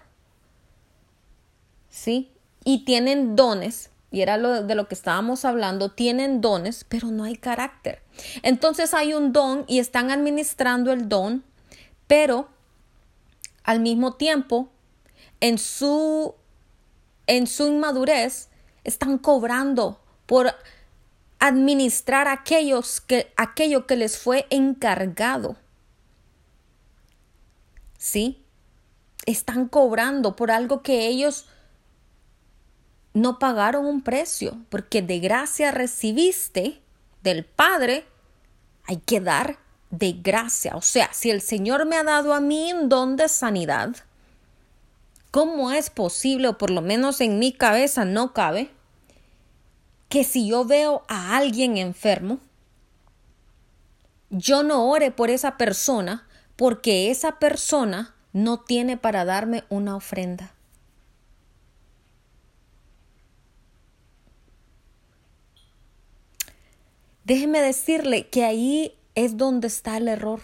¿sí? Y tienen dones, y era lo de lo que estábamos hablando, tienen dones, pero no hay carácter. Entonces hay un don y están administrando el don, pero al mismo tiempo, en su, en su inmadurez, están cobrando por administrar que, aquello que les fue encargado. ¿Sí? Están cobrando por algo que ellos no pagaron un precio, porque de gracia recibiste del Padre, hay que dar de gracia. O sea, si el Señor me ha dado a mí un don de sanidad, ¿cómo es posible, o por lo menos en mi cabeza no cabe, que si yo veo a alguien enfermo, yo no ore por esa persona porque esa persona no tiene para darme una ofrenda? Déjeme decirle que ahí es donde está el error,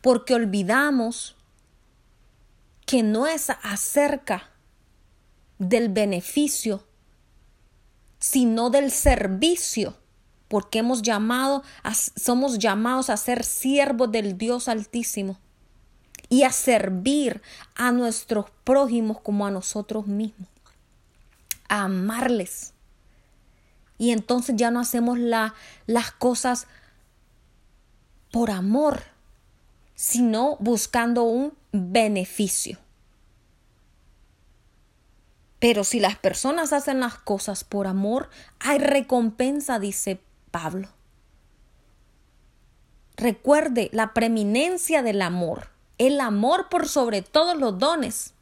porque olvidamos que no es acerca del beneficio, sino del servicio, porque hemos llamado, somos llamados a ser siervos del Dios Altísimo y a servir a nuestros prójimos como a nosotros mismos, a amarles. Y entonces ya no hacemos la, las cosas por amor, sino buscando un beneficio. Pero si las personas hacen las cosas por amor, hay recompensa, dice Pablo. Recuerde la preeminencia del amor, el amor por sobre todos los dones,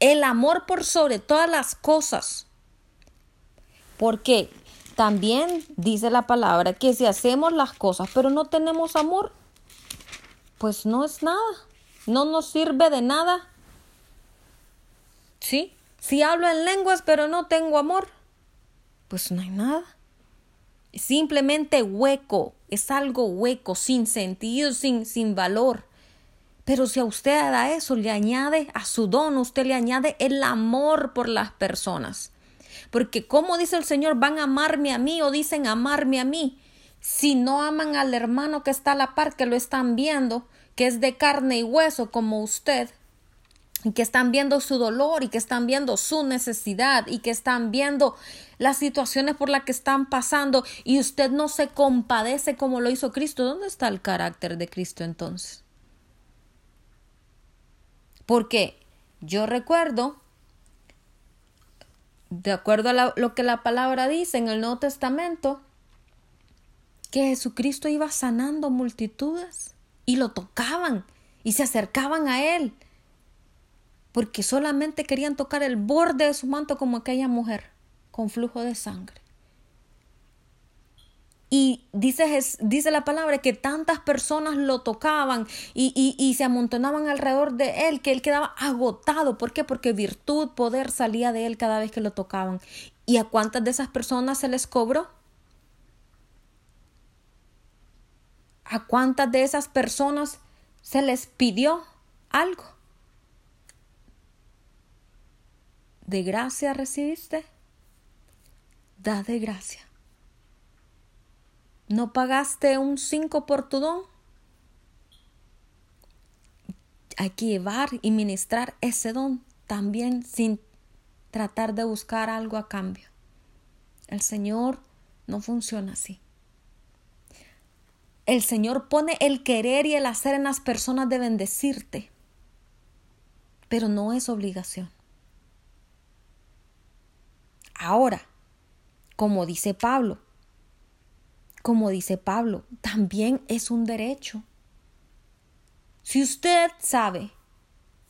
el amor por sobre todas las cosas. Porque también dice la palabra que si hacemos las cosas pero no tenemos amor, pues no es nada, no nos sirve de nada. ¿Sí? Si hablo en lenguas pero no tengo amor, pues no hay nada. Simplemente hueco, es algo hueco, sin sentido, sin, sin valor. Pero si a usted a eso le añade, a su don, usted le añade el amor por las personas. Porque como dice el Señor, van a amarme a mí o dicen amarme a mí. Si no aman al hermano que está a la par, que lo están viendo, que es de carne y hueso como usted, y que están viendo su dolor y que están viendo su necesidad y que están viendo las situaciones por las que están pasando y usted no se compadece como lo hizo Cristo, ¿dónde está el carácter de Cristo entonces? Porque yo recuerdo, de acuerdo a lo que la palabra dice en el Nuevo Testamento, que Jesucristo iba sanando multitudes y lo tocaban y se acercaban a él porque solamente querían tocar el borde de su manto como aquella mujer con flujo de sangre. Y dice, dice la palabra que tantas personas lo tocaban y, y, se amontonaban alrededor de él, que él quedaba agotado. ¿Por qué? Porque virtud, poder salía de él cada vez que lo tocaban. ¿Y a cuántas de esas personas se les cobró? ¿A cuántas de esas personas se les pidió algo? ¿De gracia recibiste? Da de gracia. ¿No pagaste un 5 por tu don? Hay que llevar y ministrar ese don también sin tratar de buscar algo a cambio. El Señor no funciona así. El Señor pone el querer y el hacer en las personas de bendecirte, pero no es obligación. Ahora, como dice Pablo, como dice Pablo, también es un derecho. Si usted sabe,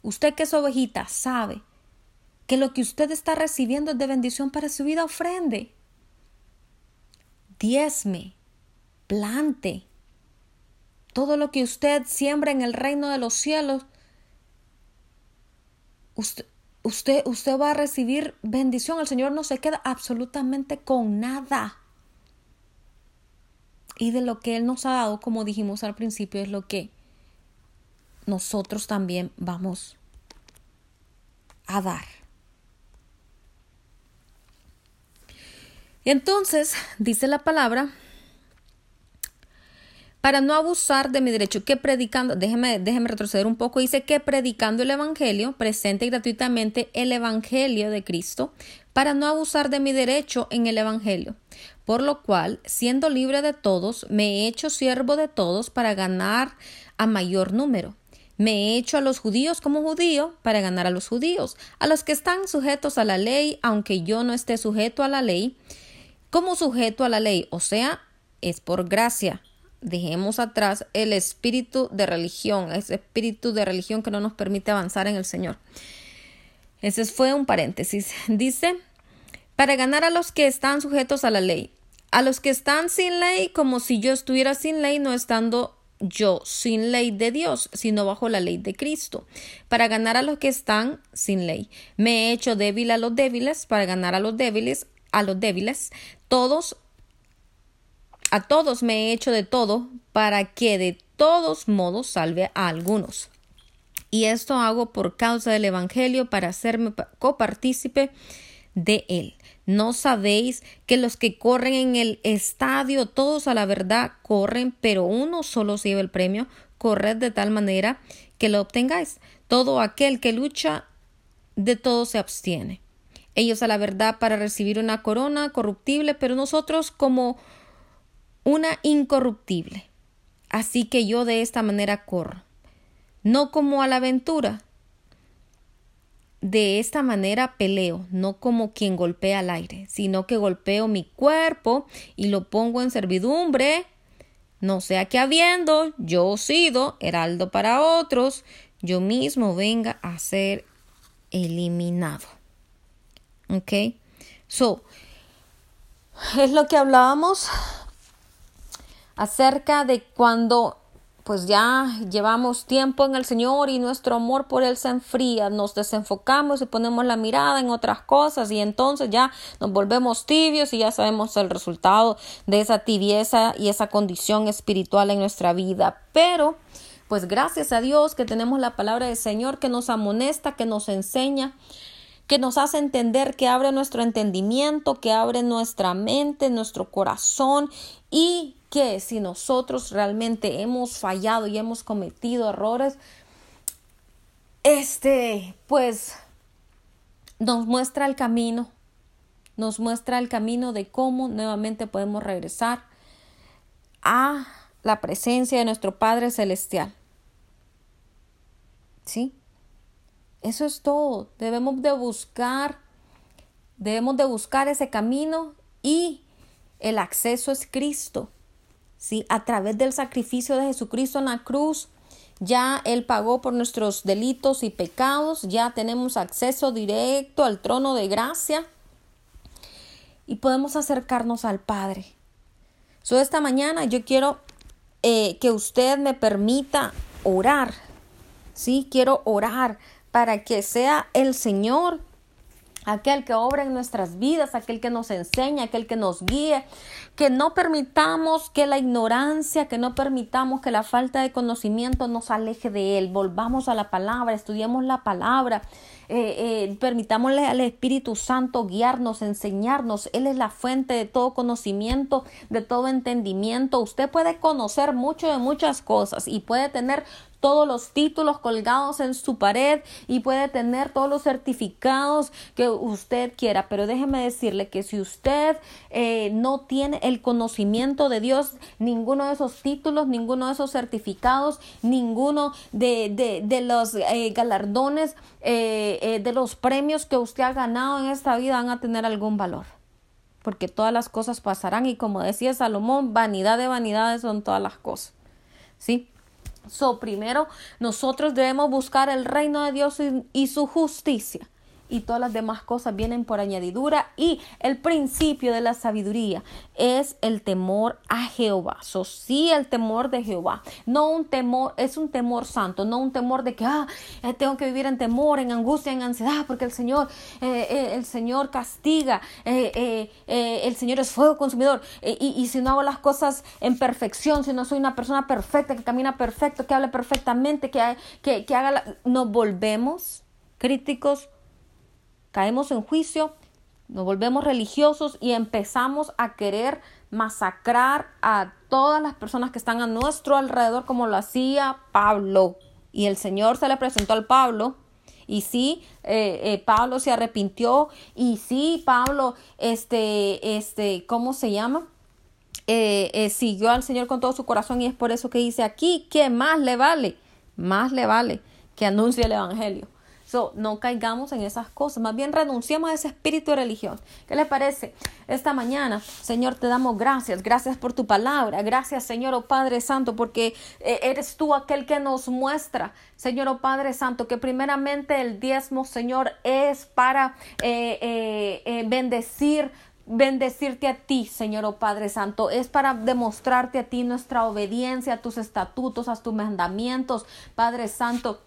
usted que es ovejita, sabe que lo que usted está recibiendo es de bendición para su vida, ofrende. Diezme, plante. Todo lo que usted siembra en el reino de los cielos, usted, usted, usted va a recibir bendición. El Señor no se queda absolutamente con nada. Y de lo que Él nos ha dado, como dijimos al principio, es lo que nosotros también vamos a dar. Entonces, dice la palabra, para no abusar de mi derecho, que predicando, déjeme, déjeme retroceder un poco, dice que predicando el Evangelio, presente gratuitamente el Evangelio de Cristo, para no abusar de mi derecho en el Evangelio. Por lo cual, siendo libre de todos, me he hecho siervo de todos para ganar a mayor número. Me he hecho a los judíos como judío para ganar a los judíos, a los que están sujetos a la ley, aunque yo no esté sujeto a la ley, como sujeto a la ley, o sea, es por gracia. Dejemos atrás el espíritu de religión, ese espíritu de religión que no nos permite avanzar en el Señor. Ese fue un paréntesis. Dice, para ganar a los que están sujetos a la ley, a los que están sin ley, como si yo estuviera sin ley, no estando yo sin ley de Dios, sino bajo la ley de Cristo, para ganar a los que están sin ley. Me he hecho débil a los débiles, para ganar a los débiles, a los débiles, todos, a todos me he hecho de todo, para que de todos modos salve a algunos. Y esto hago por causa del Evangelio, para hacerme copartícipe de él. ¿No sabéis que los que corren en el estadio, todos a la verdad corren, pero uno solo se lleva el premio? Corred de tal manera que lo obtengáis. Todo aquel que lucha, de todo se abstiene. Ellos a la verdad para recibir una corona corruptible, pero nosotros como una incorruptible. Así que yo de esta manera corro. No como a la aventura, de esta manera peleo, no como quien golpea al aire, sino que golpeo mi cuerpo y lo pongo en servidumbre, no sea que habiendo yo sido heraldo para otros, yo mismo venga a ser eliminado. ¿Ok? So, es lo que hablábamos acerca de cuando pues ya llevamos tiempo en el Señor y nuestro amor por Él se enfría, nos desenfocamos y ponemos la mirada en otras cosas y entonces ya nos volvemos tibios y ya sabemos el resultado de esa tibieza y esa condición espiritual en nuestra vida. Pero, pues gracias a Dios que tenemos la palabra del Señor que nos amonesta, que nos enseña que nos hace entender, que abre nuestro entendimiento, que abre nuestra mente, nuestro corazón y que si nosotros realmente hemos fallado y hemos cometido errores, este, pues, nos muestra el camino, nos muestra el camino de cómo nuevamente podemos regresar a la presencia de nuestro Padre Celestial. ¿Sí? Eso es todo. Debemos de buscar, debemos de buscar ese camino y el acceso es Cristo. ¿Sí? A través del sacrificio de Jesucristo en la cruz, ya Él pagó por nuestros delitos y pecados, ya tenemos acceso directo al trono de gracia y podemos acercarnos al Padre. So, esta mañana yo quiero eh, que usted me permita orar, ¿sí? Quiero orar para que sea el Señor aquel que obra en nuestras vidas, aquel que nos enseña, aquel que nos guíe, que no permitamos que la ignorancia, que no permitamos que la falta de conocimiento nos aleje de Él. Volvamos a la palabra, estudiemos la palabra, eh, eh, permitámosle al Espíritu Santo guiarnos, enseñarnos. Él es la fuente de todo conocimiento, de todo entendimiento. Usted puede conocer mucho de muchas cosas y puede tener todos los títulos colgados en su pared y puede tener todos los certificados que usted quiera. Pero déjeme decirle que si usted eh, no tiene el conocimiento de Dios, ninguno de esos títulos, ninguno de esos certificados, ninguno de, de, los eh, galardones, eh, de los premios que usted ha ganado en esta vida van a tener algún valor porque todas las cosas pasarán y como decía Salomón, vanidad de vanidades son todas las cosas. ¿Sí? So, primero, nosotros debemos buscar el reino de Dios y, su justicia y todas las demás cosas vienen por añadidura y el principio de la sabiduría es el temor a Jehová. So, sí, el temor de Jehová. No un temor, es un temor santo, no un temor de que, ah, eh, tengo que vivir en temor, en angustia, en ansiedad, porque el Señor, eh, eh, el Señor castiga, el Señor es fuego consumidor. Y, si no hago las cosas en perfección, si no soy una persona perfecta, que camina perfecto, que hable perfectamente, que, que, que haga, la... nos volvemos críticos caemos en juicio, nos volvemos religiosos y empezamos a querer masacrar a todas las personas que están a nuestro alrededor como lo hacía Pablo. Y el Señor se le presentó al Pablo y sí, eh, eh, Pablo se arrepintió y sí, Pablo, este, este, ¿cómo se llama? Eh, siguió al Señor con todo su corazón y es por eso que dice aquí que más le vale, más le vale que anuncie el Evangelio. So, no caigamos en esas cosas, más bien renunciamos a ese espíritu de religión. ¿Qué le parece? Esta mañana, Señor, te damos gracias, gracias por tu palabra, gracias, Señor, oh Padre Santo, porque eh, eres tú aquel que nos muestra, Señor, oh Padre Santo, que primeramente el diezmo, Señor, es para eh, eh, bendecir bendecirte a ti, Señor oh Padre Santo, es para demostrarte a ti nuestra obediencia a tus estatutos, a tus mandamientos, Padre Santo.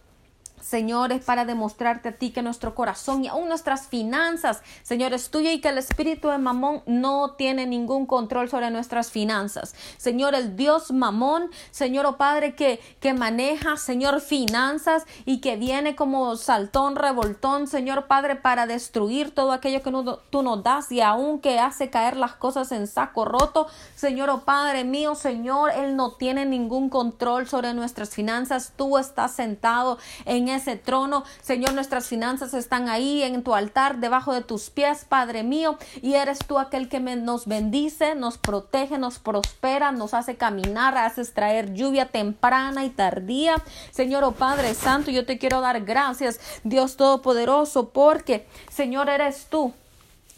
Señor, es para demostrarte a ti que nuestro corazón y aún nuestras finanzas, Señor, es tuyo y que el espíritu de Mamón no tiene ningún control sobre nuestras finanzas. Señor, el Dios Mamón, Señor, oh Padre, que, que maneja, Señor, finanzas y que viene como saltón, revoltón, Señor Padre, para destruir todo aquello que tú nos das y aún que hace caer las cosas en saco roto. Señor, oh Padre mío, Señor, Él no tiene ningún control sobre nuestras finanzas. Tú estás sentado en ese trono. Señor, nuestras finanzas están ahí en tu altar, debajo de tus pies, Padre mío. Y eres tú aquel que nos bendice, nos protege, nos prospera, nos hace caminar, haces traer lluvia temprana y tardía. Señor, oh Padre Santo, yo te quiero dar gracias, Dios Todopoderoso, porque, Señor, eres tú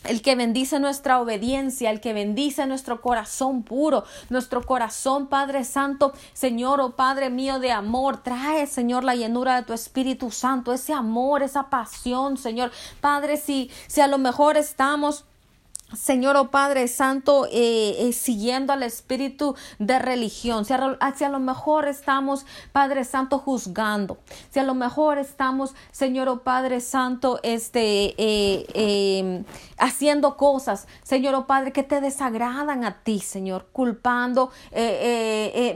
el que bendice nuestra obediencia, el que bendice nuestro corazón puro, nuestro corazón, Padre Santo, Señor, oh Padre mío de amor, trae, Señor, la llenura de tu Espíritu Santo, ese amor, esa pasión, Señor. Padre, si, si a lo mejor estamos Señor o oh Padre Santo, eh, eh, siguiendo al espíritu de religión, si a, lo mejor estamos, Padre Santo, juzgando, si a lo mejor estamos, Señor o oh Padre Santo, este, eh, em, haciendo cosas, Señor o oh Padre, que te desagradan a ti, Señor, culpando,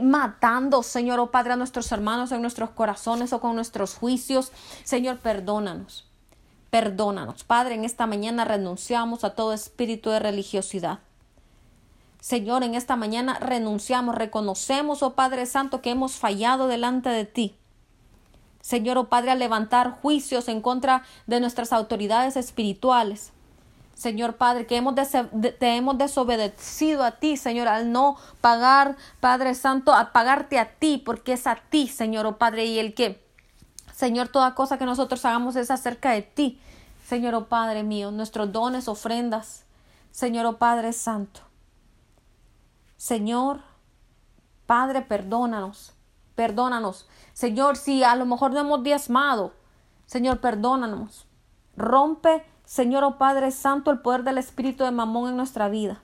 matando, Señor o Padre, a nuestros hermanos en nuestros corazones o con nuestros juicios, Señor, perdónanos. Perdónanos. Padre, en esta mañana renunciamos a todo espíritu de religiosidad. Señor, en esta mañana renunciamos, reconocemos, oh Padre Santo, que hemos fallado delante de ti. Señor, oh Padre, a levantar juicios en contra de nuestras autoridades espirituales. Señor Padre, que hemos te hemos desobedecido a ti, Señor, al no pagar, Padre Santo, a pagarte a ti, porque es a ti, Señor, oh Padre, y el que, Señor, toda cosa que nosotros hagamos es acerca de ti, Señor, oh Padre mío, nuestros dones, ofrendas, Señor, oh Padre Santo. Señor, Padre, perdónanos, perdónanos. Señor, si a lo mejor no hemos diezmado, Señor, perdónanos. Rompe Señor, oh Padre Santo, el poder del espíritu de Mamón en nuestra vida.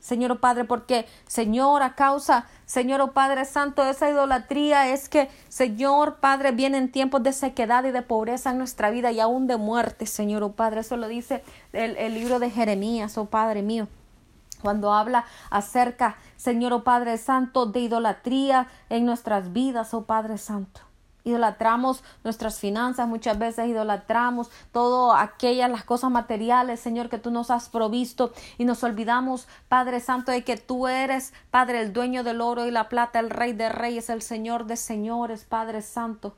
Señor, oh Padre, porque, Señor, a causa, Señor, oh Padre Santo, esa idolatría es que, Señor, Padre, vienen tiempos de sequedad y de pobreza en nuestra vida y aún de muerte, Señor, oh Padre. Eso lo dice el, el libro de Jeremías, oh Padre mío cuando habla acerca, Señor, oh Padre Santo, de idolatría en nuestras vidas, oh Padre Santo idolatramos nuestras finanzas, muchas veces idolatramos todo aquellas las cosas materiales, Señor, que tú nos has provisto y nos olvidamos, Padre Santo, de que tú eres, Padre, el dueño del oro y la plata, el Rey de Reyes, el Señor de Señores, Padre Santo.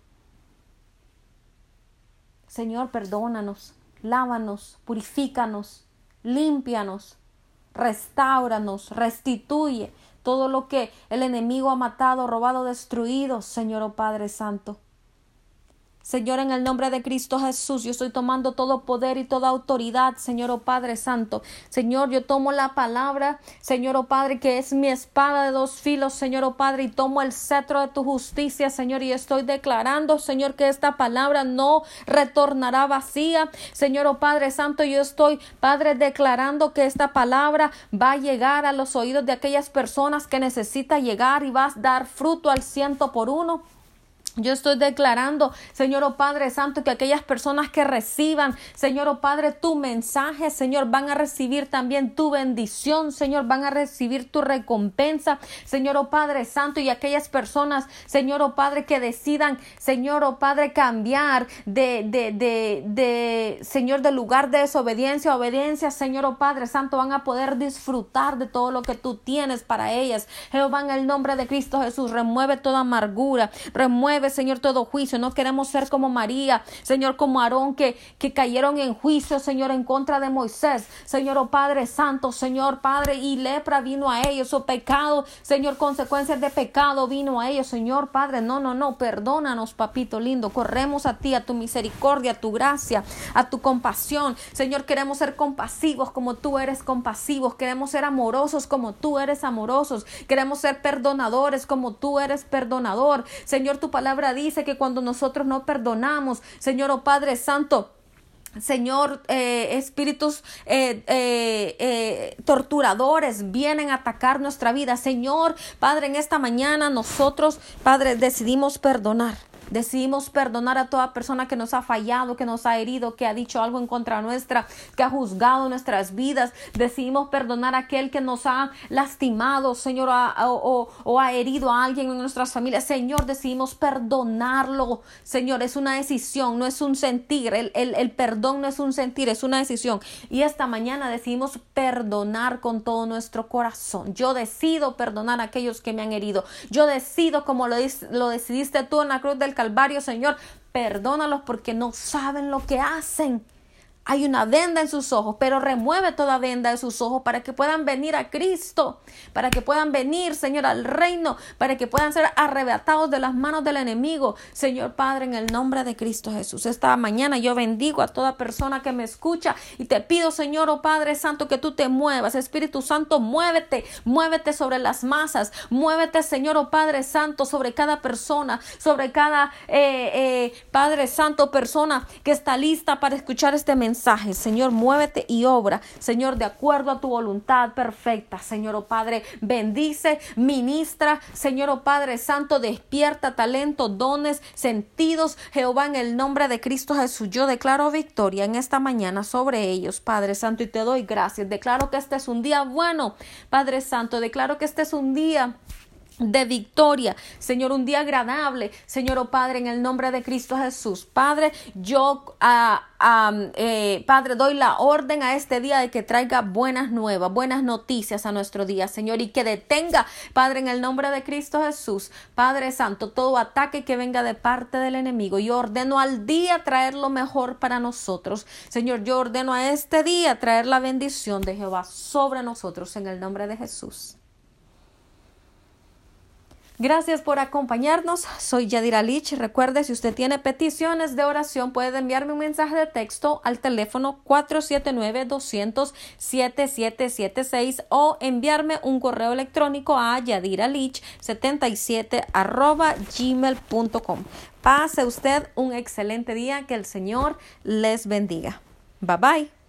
Señor, perdónanos, lávanos, purifícanos, límpianos, restauranos, restituye todo lo que el enemigo ha matado, robado, destruido, Señor oh Padre Santo. Señor, en el nombre de Cristo Jesús, yo estoy tomando todo poder y toda autoridad, Señor, oh Padre Santo. Señor, yo tomo la palabra, Señor, oh Padre, que es mi espada de dos filos, Señor, oh Padre, y tomo el cetro de tu justicia, Señor, y estoy declarando, Señor, que esta palabra no retornará vacía. Señor, oh Padre Santo, yo estoy, Padre, declarando que esta palabra va a llegar a los oídos de aquellas personas que necesita llegar y va a dar fruto al ciento por uno. Yo estoy declarando, Señor oh Padre Santo, que aquellas personas que reciban, Señor oh Padre, tu mensaje, Señor, van a recibir también tu bendición, Señor, van a recibir tu recompensa, Señor oh Padre Santo, y aquellas personas, Señor oh Padre, que decidan, Señor oh Padre, cambiar de, de, de, de, Señor, de lugar de desobediencia a obediencia, Señor oh Padre Santo, van a poder disfrutar de todo lo que tú tienes para ellas. Jehová, en el nombre de Cristo Jesús, remueve toda amargura, remueve Señor, todo juicio. No queremos ser como María, Señor, como Aarón, que, que cayeron en juicio, Señor, en contra de Moisés. Señor, oh Padre Santo, Señor, Padre, y lepra vino a ellos, o oh pecado, Señor, consecuencias de pecado vino a ellos, Señor, Padre. No, no, no, perdónanos, papito lindo. Corremos a ti, a tu misericordia, a tu gracia, a tu compasión. Señor, queremos ser compasivos como tú eres compasivos. Queremos ser amorosos como tú eres amorosos. Queremos ser perdonadores como tú eres perdonador. Señor, tu palabra dice que cuando nosotros no perdonamos, Señor o oh Padre Santo, Señor, eh, espíritus eh, eh, torturadores vienen a atacar nuestra vida. Señor, Padre, en esta mañana nosotros, Padre, decidimos perdonar. Decidimos perdonar a toda persona que nos ha fallado, que nos ha herido, que ha dicho algo en contra nuestra, que ha juzgado nuestras vidas. Decidimos perdonar a aquel que nos ha lastimado, Señor, o, ha herido a alguien en nuestras familias. Señor, decidimos perdonarlo. Señor, es una decisión, no es un sentir. El, el perdón no es un sentir, es una decisión. Y esta mañana decidimos perdonar con todo nuestro corazón. Yo decido perdonar a aquellos que me han herido. Yo decido, como lo, lo decidiste tú en la cruz del Calvario, Señor, perdónalos porque no saben lo que hacen. Hay una venda en sus ojos, pero remueve toda venda de sus ojos para que puedan venir a Cristo, para que puedan venir, Señor, al reino, para que puedan ser arrebatados de las manos del enemigo. Señor Padre, en el nombre de Cristo Jesús. Esta mañana yo bendigo a toda persona que me escucha y te pido, Señor, oh Padre Santo, que tú te muevas. Espíritu Santo, muévete, muévete sobre las masas, muévete, Señor, oh Padre Santo, sobre cada persona, sobre cada eh, eh, Padre Santo persona que está lista para escuchar este mensaje Señor, muévete y obra, Señor, de acuerdo a tu voluntad perfecta. Señor, oh Padre, bendice, ministra, Señor, oh Padre Santo, despierta talento, dones, sentidos. Jehová, en el nombre de Cristo Jesús, yo declaro victoria en esta mañana sobre ellos, Padre Santo, y te doy gracias. Declaro que este es un día bueno, Padre Santo, declaro que este es un día de victoria, Señor, un día agradable, Señor, oh Padre, en el nombre de Cristo Jesús. Padre, yo, ah, eh, Padre, doy la orden a este día de que traiga buenas nuevas, buenas noticias a nuestro día, Señor, y que detenga, Padre, en el nombre de Cristo Jesús, Padre Santo, todo ataque que venga de parte del enemigo. Yo ordeno al día traer lo mejor para nosotros. Señor, yo ordeno a este día traer la bendición de Jehová sobre nosotros en el nombre de Jesús. Gracias por acompañarnos. Soy Yadira Lich. Recuerde, si usted tiene peticiones de oración, puede enviarme un mensaje de texto al teléfono 479-200-7776 o enviarme un correo electrónico a yadiralich77 gmail.com. Pase usted un excelente día. Que el Señor les bendiga. Bye bye.